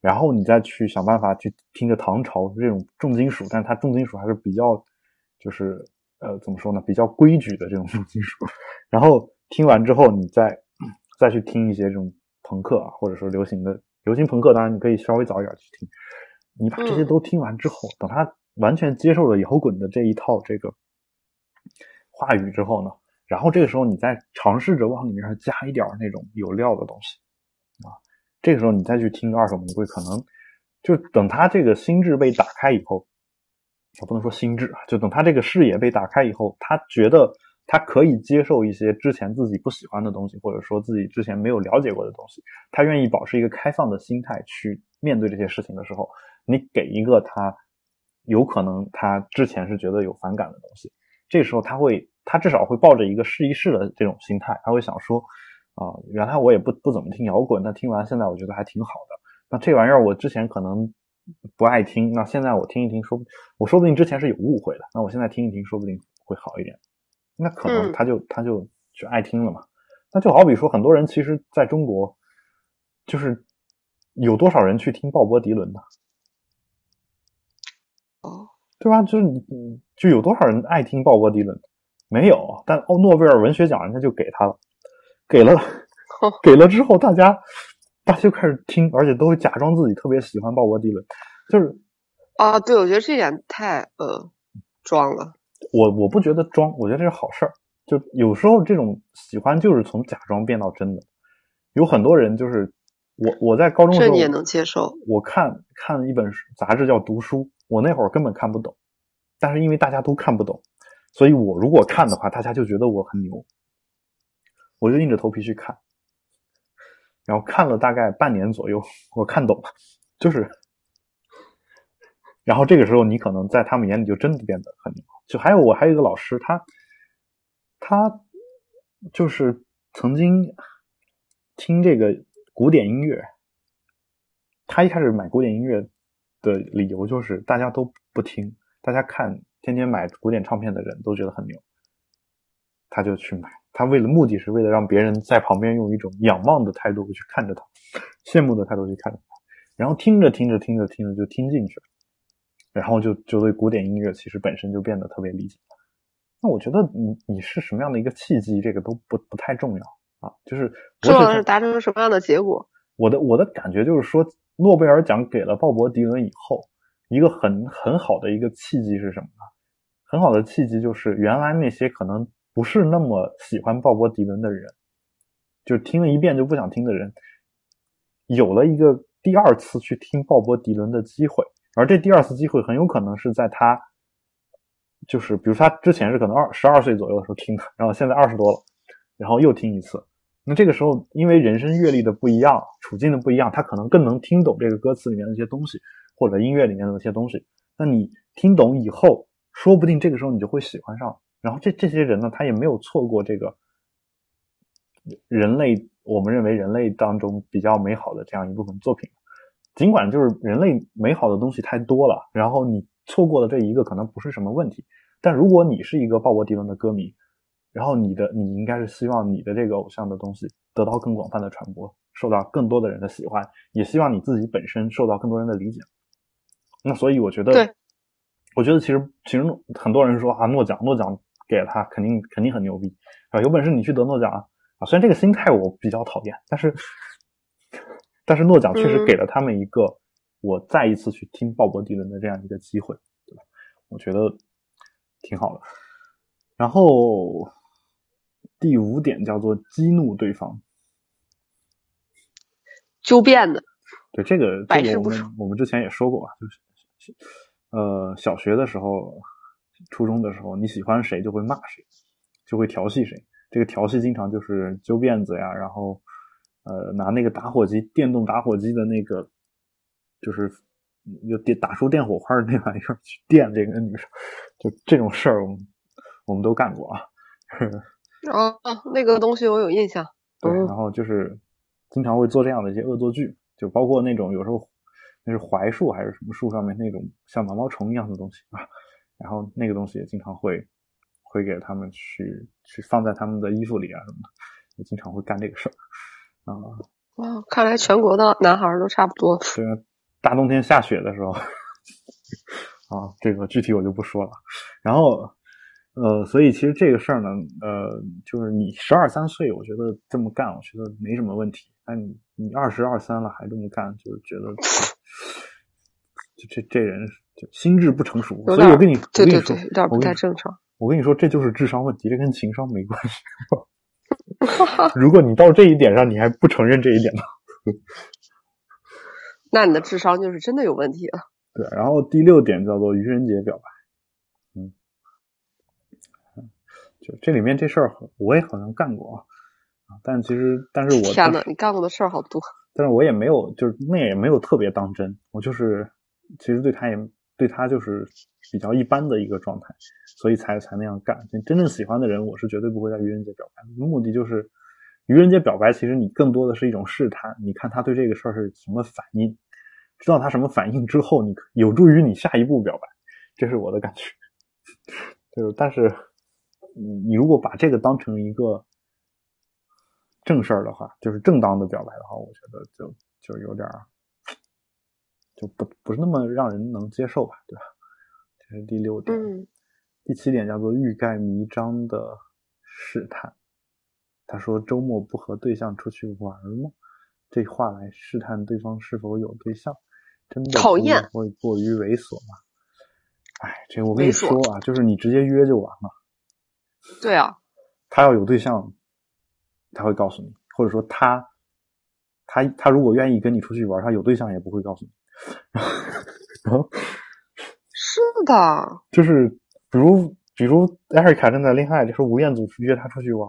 然后你再去想办法去听个唐朝这种重金属，但是它重金属还是比较就是呃怎么说呢，比较规矩的这种重金属，然后。听完之后，你再再去听一些这种朋克啊，或者说流行的流行朋克，当然你可以稍微早一点去听。你把这些都听完之后，等他完全接受了摇滚的这一套这个话语之后呢，然后这个时候你再尝试着往里面加一点那种有料的东西啊，这个时候你再去听二手玫瑰，可能就等他这个心智被打开以后，我不能说心智啊，就等他这个视野被打开以后，他觉得。他可以接受一些之前自己不喜欢的东西，或者说自己之前没有了解过的东西。他愿意保持一个开放的心态去面对这些事情的时候，你给一个他有可能他之前是觉得有反感的东西，这时候他会，他至少会抱着一个试一试的这种心态，他会想说，啊，原来我也不不怎么听摇滚，那听完现在我觉得还挺好的。那这玩意儿我之前可能不爱听，那现在我听一听，说我说不定之前是有误会的，那我现在听一听，说不定会好一点。那可能他就他就就爱听了嘛，那就好比说很多人其实在中国，就是有多少人去听鲍勃迪伦的，哦，对吧？就是你就有多少人爱听鲍勃迪伦？没有，但奥诺贝尔文学奖人家就给他了，给了，<laughs> 给了之后大家大家就开始听，而且都会假装自己特别喜欢鲍勃迪伦，就是啊，对，我觉得这点太呃装了。我我不觉得装，我觉得这是好事儿。就有时候这种喜欢就是从假装变到真的。有很多人就是我我在高中时候，这你也能接受。我看看一本杂志叫《读书》，我那会儿根本看不懂，但是因为大家都看不懂，所以我如果看的话，大家就觉得我很牛，我就硬着头皮去看。然后看了大概半年左右，我看懂了，就是。然后这个时候，你可能在他们眼里就真的变得很牛。就还有我还有一个老师，他他就是曾经听这个古典音乐。他一开始买古典音乐的理由就是大家都不听，大家看天天买古典唱片的人都觉得很牛，他就去买。他为了目的是为了让别人在旁边用一种仰望的态度去看着他，羡慕的态度去看着他，然后听着听着听着听着就听进去了。然后就就对古典音乐其实本身就变得特别理解。那我觉得你你是什么样的一个契机，这个都不不太重要啊。就是重要的是达成什么样的结果。我的我的感觉就是说，诺贝尔奖给了鲍勃迪伦以后，一个很很好的一个契机是什么呢？很好的契机就是原来那些可能不是那么喜欢鲍勃迪伦的人，就听了一遍就不想听的人，有了一个第二次去听鲍勃迪伦的机会。而这第二次机会很有可能是在他，就是比如他之前是可能二十二岁左右的时候听的，然后现在二十多了，然后又听一次。那这个时候，因为人生阅历的不一样，处境的不一样，他可能更能听懂这个歌词里面的一些东西，或者音乐里面的那些东西。那你听懂以后，说不定这个时候你就会喜欢上。然后这这些人呢，他也没有错过这个人类我们认为人类当中比较美好的这样一部分作品。尽管就是人类美好的东西太多了，然后你错过了这一个可能不是什么问题。但如果你是一个鲍勃迪伦的歌迷，然后你的你应该是希望你的这个偶像的东西得到更广泛的传播，受到更多的人的喜欢，也希望你自己本身受到更多人的理解。那所以我觉得，我觉得其实其实很多人说啊，诺奖诺奖给了他，肯定肯定很牛逼啊，有本事你去得诺奖啊！啊，虽然这个心态我比较讨厌，但是。<laughs> 但是诺奖确实给了他们一个我再一次去听鲍勃迪伦的这样一个机会，对吧？我觉得挺好的。然后第五点叫做激怒对方，纠辩的。对这个，这个我们我们之前也说过吧，就是呃，小学的时候、初中的时候，你喜欢谁就会骂谁，就会调戏谁。这个调戏经常就是揪辫子呀，然后呃拿那个打火机，电动打火机的那个，就是有电打出电火花的那玩意儿去电这个女生，就这种事儿我们我们都干过啊。<laughs> 哦，那个东西我有印象。对，然后就是经常会做这样的一些恶作剧，就包括那种有时候那是槐树还是什么树上面那种像毛毛虫一样的东西啊，然后那个东西也经常会会给他们去去放在他们的衣服里啊什么的，也经常会干这个事儿啊。哇，看来全国的男孩都差不多。对啊，大冬天下雪的时候啊，这个具体我就不说了。然后。呃，所以其实这个事儿呢，呃，就是你十二三岁，我觉得这么干，我觉得没什么问题。但你你二十二三了还这么干，就是觉得，就这这人就心智不成熟。所以我跟你对对对，有点不太正常。我跟你说，这就是智商问题，这跟情商没关系。<laughs> <laughs> 如果你到这一点上你还不承认这一点呢，<laughs> 那你的智商就是真的有问题了。对，然后第六点叫做愚人节表白。嗯就这里面这事儿，我也好像干过啊，啊，但其实，但是我天呐，你干过的事儿好多。但是我也没有，就是那也没有特别当真，我就是其实对他也对他就是比较一般的一个状态，所以才才那样干。真正喜欢的人，我是绝对不会在愚人节表白。目的就是愚人节表白，其实你更多的是一种试探，你看他对这个事儿是什么反应，知道他什么反应之后，你有助于你下一步表白，这是我的感觉。<laughs> 就是但是。你你如果把这个当成一个正事儿的话，就是正当的表白的话，我觉得就就有点就不不是那么让人能接受吧，对吧？这是第六点。第七点叫做欲盖弥彰的试探。他说周末不和对象出去玩吗？这话来试探对方是否有对象，真的会过于猥琐吗？哎，这我跟你说啊，就是你直接约就完了。对啊，他要有对象，他会告诉你，或者说他，他他如果愿意跟你出去玩，他有对象也不会告诉你。<laughs> 然后是的，就是比如比如艾瑞卡正在恋爱，就说吴彦祖约他出去玩。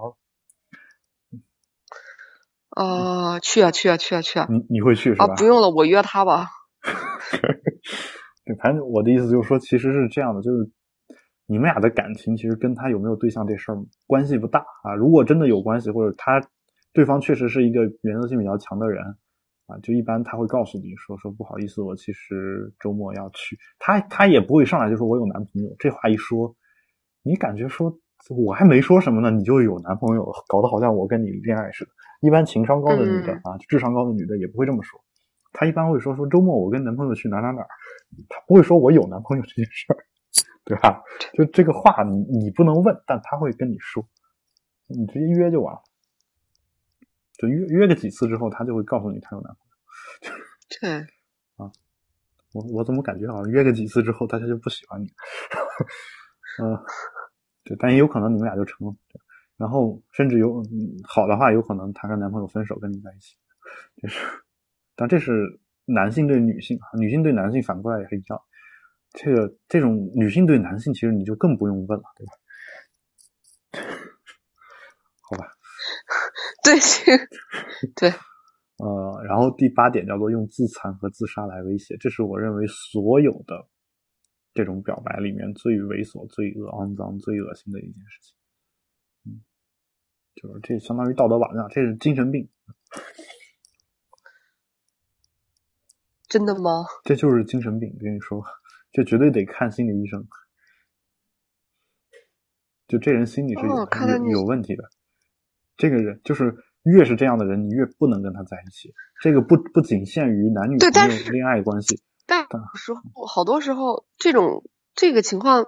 啊，去啊去啊去啊去啊！你你会去是吧？啊，不用了，我约他吧。<laughs> 对，反正我的意思就是说，其实是这样的，就是。你们俩的感情其实跟他有没有对象这事儿关系不大啊。如果真的有关系，或者他对方确实是一个原则性比较强的人啊，就一般他会告诉你说说不好意思，我其实周末要去。他他也不会上来就说我有男朋友。这话一说，你感觉说我还没说什么呢，你就有男朋友，搞得好像我跟你恋爱似的。一般情商高的女的啊，智商高的女的也不会这么说。她一般会说说周末我跟男朋友去哪哪哪，她不会说我有男朋友这件事儿。对吧？就这个话，你你不能问，但他会跟你说，你直接约就完了。就约约个几次之后，他就会告诉你他有男朋友。<laughs> 对啊，我我怎么感觉好像约个几次之后，大家就不喜欢你？<laughs> 嗯，对，但也有可能你们俩就成了。然后甚至有好的话，有可能她跟男朋友分手，跟你在一起。就是，但这是男性对女性，女性对男性反过来也是一样。这个这种女性对男性，其实你就更不用问了，对吧？好吧。<laughs> 对，对。<laughs> 呃，然后第八点叫做用自残和自杀来威胁，这是我认为所有的这种表白里面最猥琐、最恶肮脏、最恶心的一件事情。嗯，就是这相当于道德绑架，这是精神病。真的吗？这就是精神病，跟你说。这绝对得看心理医生，就这人心理是有有有问题的。这个人就是越是这样的人，你越不能跟他在一起。这个不不仅限于男女朋友恋爱关系，但时候好多时候这种这个情况，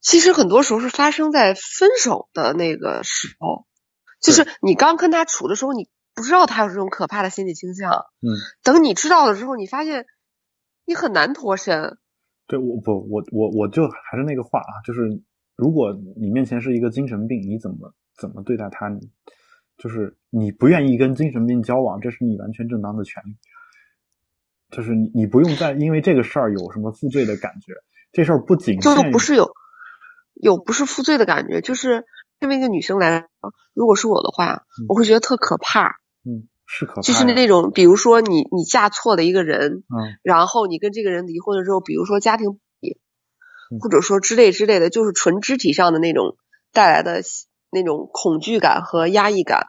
其实很多时候是发生在分手的那个时候，就是你刚跟他处的时候，你不知道他有这种可怕的心理倾向。嗯，等你知道了之后，你发现。你很难脱身，对，我不，我我我就还是那个话啊，就是如果你面前是一个精神病，你怎么怎么对待他？就是你不愿意跟精神病交往，这是你完全正当的权利。就是你你不用再因为这个事儿有什么负罪的感觉，这事儿不仅就不是有有不是负罪的感觉，就是身为一个女生来说，如果是我的话，我会觉得特可怕。嗯，是可怕。就是那种，比如说你你嫁错了一个人，嗯，然后你跟这个人离婚了之后，比如说家庭，或者说之类之类的，就是纯肢体上的那种带来的那种恐惧感和压抑感。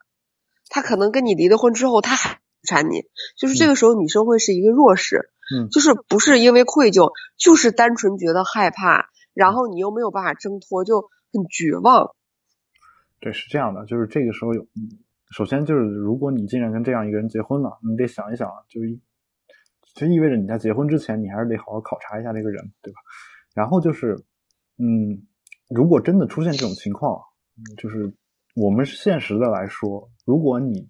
他可能跟你离了婚之后，他还缠你，就是这个时候女生会是一个弱势，嗯，就是不是因为愧疚，就是单纯觉得害怕，然后你又没有办法挣脱，就很绝望。对，是这样的，就是这个时候有，首先就是如果你竟然跟这样一个人结婚了，你得想一想，就就意味着你在结婚之前，你还是得好好考察一下这个人，对吧？然后就是，嗯，如果真的出现这种情况，就是我们现实的来说，如果你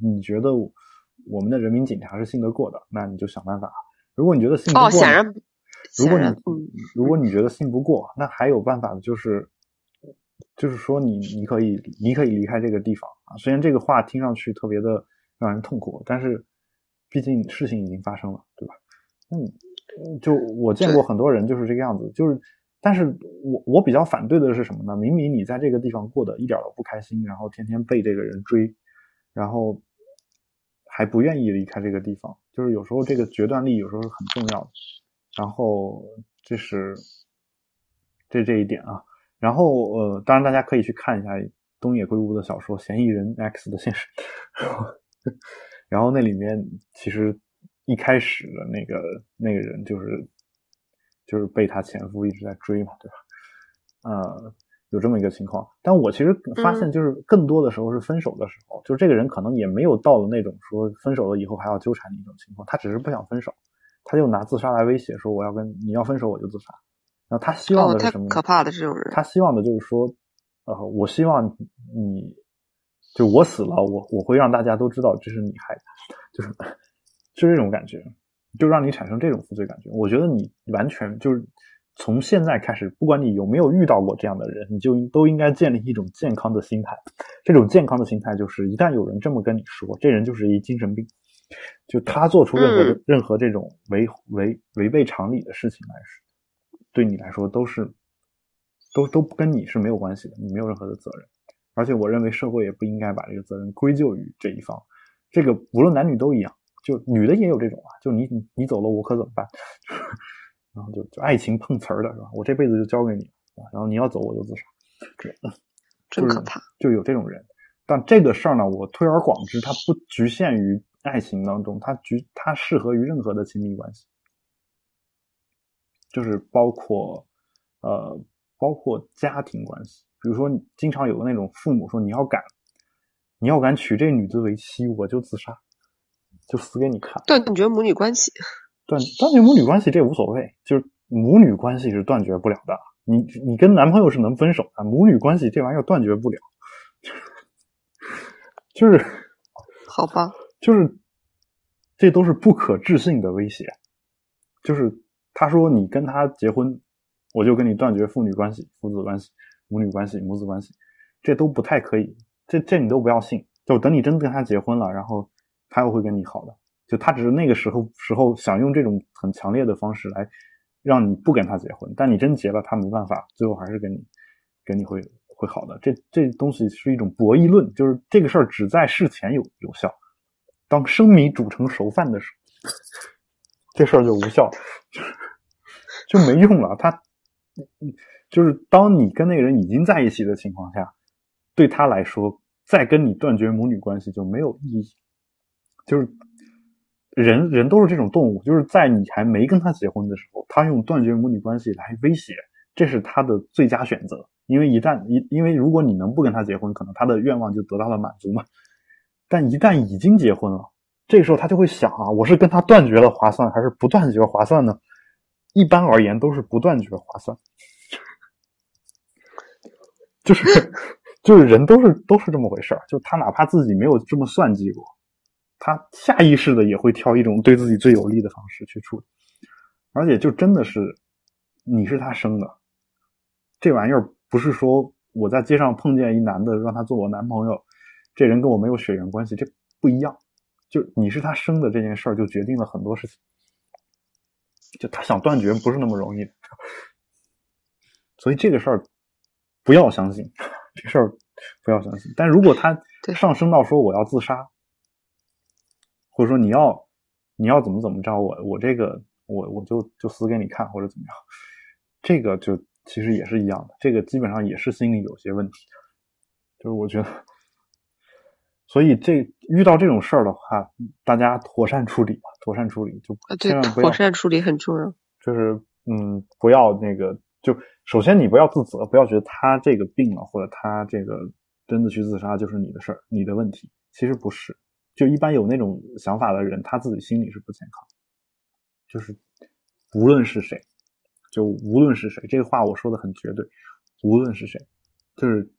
你觉得我们的人民警察是信得过的，那你就想办法。如果你觉得信不过，哦，显然，如果你如果你觉得信不过，那还有办法的，就是。就是说，你你可以你可以离开这个地方啊。虽然这个话听上去特别的让人痛苦，但是毕竟事情已经发生了，对吧？嗯，就我见过很多人就是这个样子。就是，但是我我比较反对的是什么呢？明明你在这个地方过得一点都不开心，然后天天被这个人追，然后还不愿意离开这个地方。就是有时候这个决断力有时候是很重要的。然后这是这这一点啊。然后，呃，当然大家可以去看一下东野圭吾的小说《嫌疑人 X 的现实》，<laughs> 然后那里面其实一开始的那个那个人就是就是被他前夫一直在追嘛，对吧？呃，有这么一个情况。但我其实发现，就是更多的时候是分手的时候，就是这个人可能也没有到了那种说分手了以后还要纠缠你这种情况，他只是不想分手，他就拿自杀来威胁，说我要跟你要分手我就自杀。然后他希望的是什么？可怕的这种人。他希望的就是说，呃，我希望你，就我死了，我我会让大家都知道这是你害的，就是就是这种感觉，就让你产生这种负罪感觉。我觉得你完全就是从现在开始，不管你有没有遇到过这样的人，你就都应该建立一种健康的心态。这种健康的心态就是，一旦有人这么跟你说，这人就是一精神病，就他做出任何任何这种违违违背常理的事情来说。对你来说都是，都都跟你是没有关系的，你没有任何的责任，而且我认为社会也不应该把这个责任归咎于这一方，这个无论男女都一样，就女的也有这种啊，就你你你走了我可怎么办？<laughs> 然后就就爱情碰瓷儿的是吧？我这辈子就交给你，然后你要走我就自杀，对，<laughs> 真可怕，就有这种人。但这个事儿呢，我推而广之，它不局限于爱情当中，它局它适合于任何的亲密关系。就是包括，呃，包括家庭关系，比如说，经常有的那种父母说：“你要敢，你要敢娶这女子为妻，我就自杀，就死给你看。”断绝母女关系，<laughs> 断断绝母女关系这无所谓，就是母女关系是断绝不了的。你你跟男朋友是能分手的，母女关系这玩意儿断绝不了，<laughs> 就是好吧，就是这都是不可置信的威胁，就是。他说：“你跟他结婚，我就跟你断绝父女关系、父子关系、母女关系、母子关系，这都不太可以。这这你都不要信。就等你真跟他结婚了，然后他又会跟你好的。就他只是那个时候时候想用这种很强烈的方式来让你不跟他结婚，但你真结了，他没办法，最后还是跟你跟你会会好的。这这东西是一种博弈论，就是这个事儿只在事前有有效，当生米煮成熟饭的时候，<laughs> 这事儿就无效。”就没用了。他，就是当你跟那个人已经在一起的情况下，对他来说，再跟你断绝母女关系就没有意义。就是人人都是这种动物，就是在你还没跟他结婚的时候，他用断绝母女关系来威胁，这是他的最佳选择。因为一旦一，因为如果你能不跟他结婚，可能他的愿望就得到了满足嘛。但一旦已经结婚了，这时候他就会想啊，我是跟他断绝了划算，还是不断绝划算呢？一般而言都是不断绝划算，就是就是人都是都是这么回事儿，就他哪怕自己没有这么算计过，他下意识的也会挑一种对自己最有利的方式去处理，而且就真的是你是他生的，这玩意儿不是说我在街上碰见一男的让他做我男朋友，这人跟我没有血缘关系，这不一样，就你是他生的这件事儿就决定了很多事情。就他想断绝不是那么容易，所以这个事儿不要相信，<laughs> 这事儿不要相信。但如果他上升到说我要自杀，或者说你要你要怎么怎么着，我我这个我我就就死给你看，或者怎么样，这个就其实也是一样的，这个基本上也是心理有些问题。就是我觉得，所以这遇到这种事儿的话，大家妥善处理吧，妥善处理就千万不要。妥善处理很重要。就是嗯，不要那个，就首先你不要自责，不要觉得他这个病了，或者他这个真的去自杀就是你的事儿，你的问题。其实不是，就一般有那种想法的人，他自己心里是不健康。就是无论是谁，就无论是谁，这个话我说的很绝对，无论是谁，就是。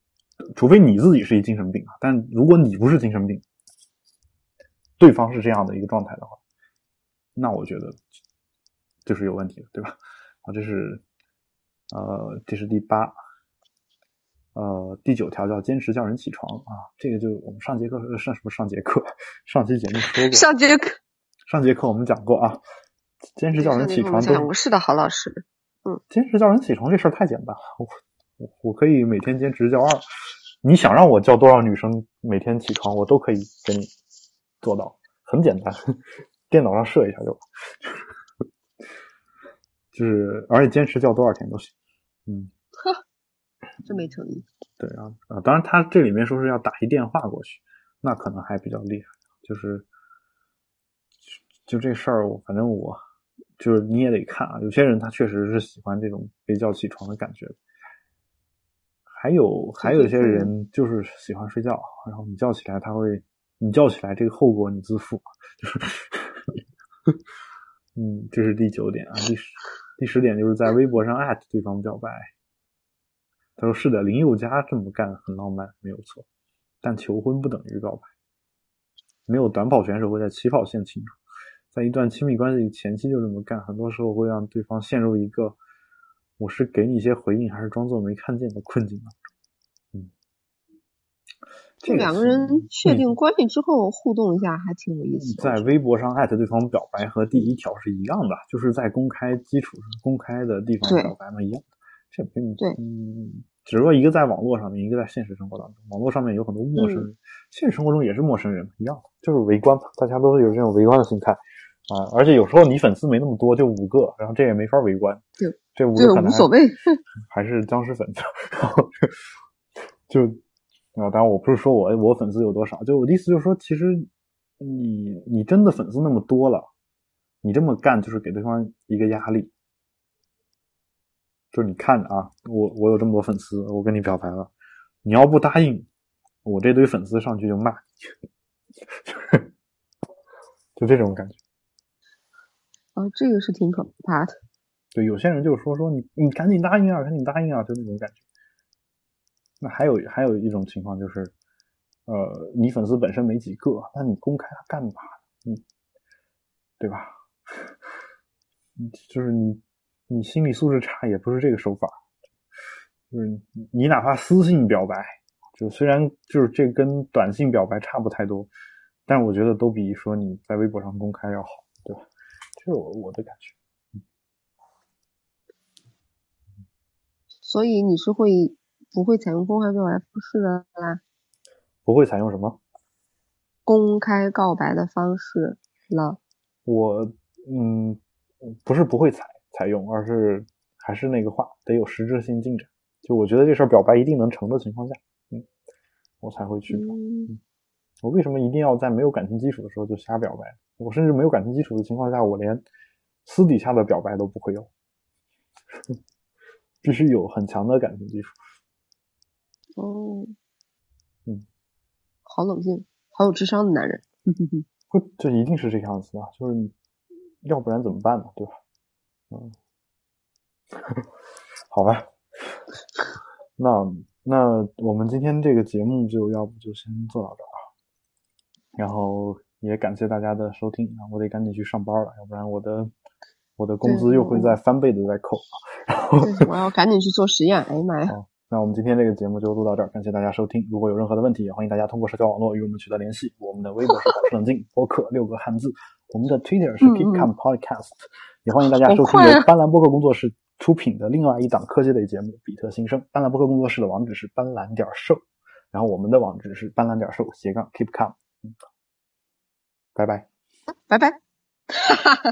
除非你自己是一精神病啊，但如果你不是精神病，对方是这样的一个状态的话，那我觉得就是有问题的，对吧？<laughs> 啊，这是呃，这是第八，呃，第九条叫坚持叫人起床啊，这个就我们上节课上什么上节课 <laughs> 上期节目说过，上节课上节课我们讲过啊，坚持叫人起床都是的，郝老师，嗯，坚持叫人起床这事儿太简单了。我可以每天坚持叫二，你想让我叫多少女生每天起床，我都可以给你做到，很简单，<laughs> 电脑上设一下就，就是而且坚持叫多少天都行，嗯，呵，真没诚意。对啊啊，当然他这里面说是要打一电话过去，那可能还比较厉害，就是就这事儿，我反正我就是你也得看啊，有些人他确实是喜欢这种被叫起床的感觉。还有还有一些人就是喜欢睡觉，然后你叫起来他会，你叫起来这个后果你自负，就是，<laughs> 嗯，这是第九点啊，第十第十点就是在微博上艾特对方表白。他说是的，林宥嘉这么干很浪漫，没有错，但求婚不等于告白，没有短跑选手会在起跑线庆祝，在一段亲密关系前期就这么干，很多时候会让对方陷入一个。我是给你一些回应，还是装作没看见的困境当中？嗯，这两个人确定关系之后互动一下，还挺有意思。在微博上艾特对方表白和第一条是一样的，就是在公开基础上、公开的地方表白嘛，一样。这对，嗯，只不过一个在网络上面，一个在现实生活当中。网络上面有很多陌生人，现实生活中也是陌生人，一样的，就是围观嘛，大家都是有这种围观的心态。啊，而且有时候你粉丝没那么多，就五个，然后这也没法围观。对，这无所谓，<laughs> 还是僵尸粉。然后就啊，当然我不是说我我粉丝有多少，就我的意思就是说，其实你你真的粉丝那么多了，你这么干就是给对方一个压力，就是你看啊，我我有这么多粉丝，我跟你表白了，你要不答应，我这堆粉丝上去就骂，就 <laughs> 是就这种感觉。啊，这个是挺可怕的。有些人就说说你，你赶紧答应啊，赶紧答应啊，就那种感觉。那还有还有一种情况就是，呃，你粉丝本身没几个，那你公开他干嘛？你对吧？<laughs> 就是你你心理素质差也不是这个手法。就是你哪怕私信表白，就虽然就是这跟短信表白差不太多，但我觉得都比说你在微博上公开要好，对吧？这是我我的感觉，所以你是会不会采用公开告白方式的啦？不会采用什么？公开告白的方式了？我嗯，不是不会采采用，而是还是那个话，得有实质性进展。就我觉得这事儿表白一定能成的情况下，嗯，我才会去。嗯，我为什么一定要在没有感情基础的时候就瞎表白？我甚至没有感情基础的情况下，我连私底下的表白都不会有，必须有很强的感情基础。哦，嗯，好冷静，好有智商的男人。<laughs> 不，这一定是这个样子的，就是你要不然怎么办呢？对吧？嗯，<laughs> 好吧，那那我们今天这个节目就要不就先做到这儿啊，然后。也感谢大家的收听啊！我得赶紧去上班了，要不然我的我的工资又会在翻倍的在扣。然后我要赶紧去做实验。哎呀妈呀！那我们今天这个节目就录到这儿，感谢大家收听。如果有任何的问题，也欢迎大家通过社交网络与我们取得联系。我们的微博是保持冷静播客六个汉字，我们的 Twitter 是 Keep Calm Podcast，也欢迎大家收听由斑斓播客工作室出品的另外一档科技类节目《比特新生》。斑斓播客工作室的网址是斑斓点 show，然后我们的网址是斑斓点 show 斜杠 keep calm。嗯，拜拜，拜拜。哈哈。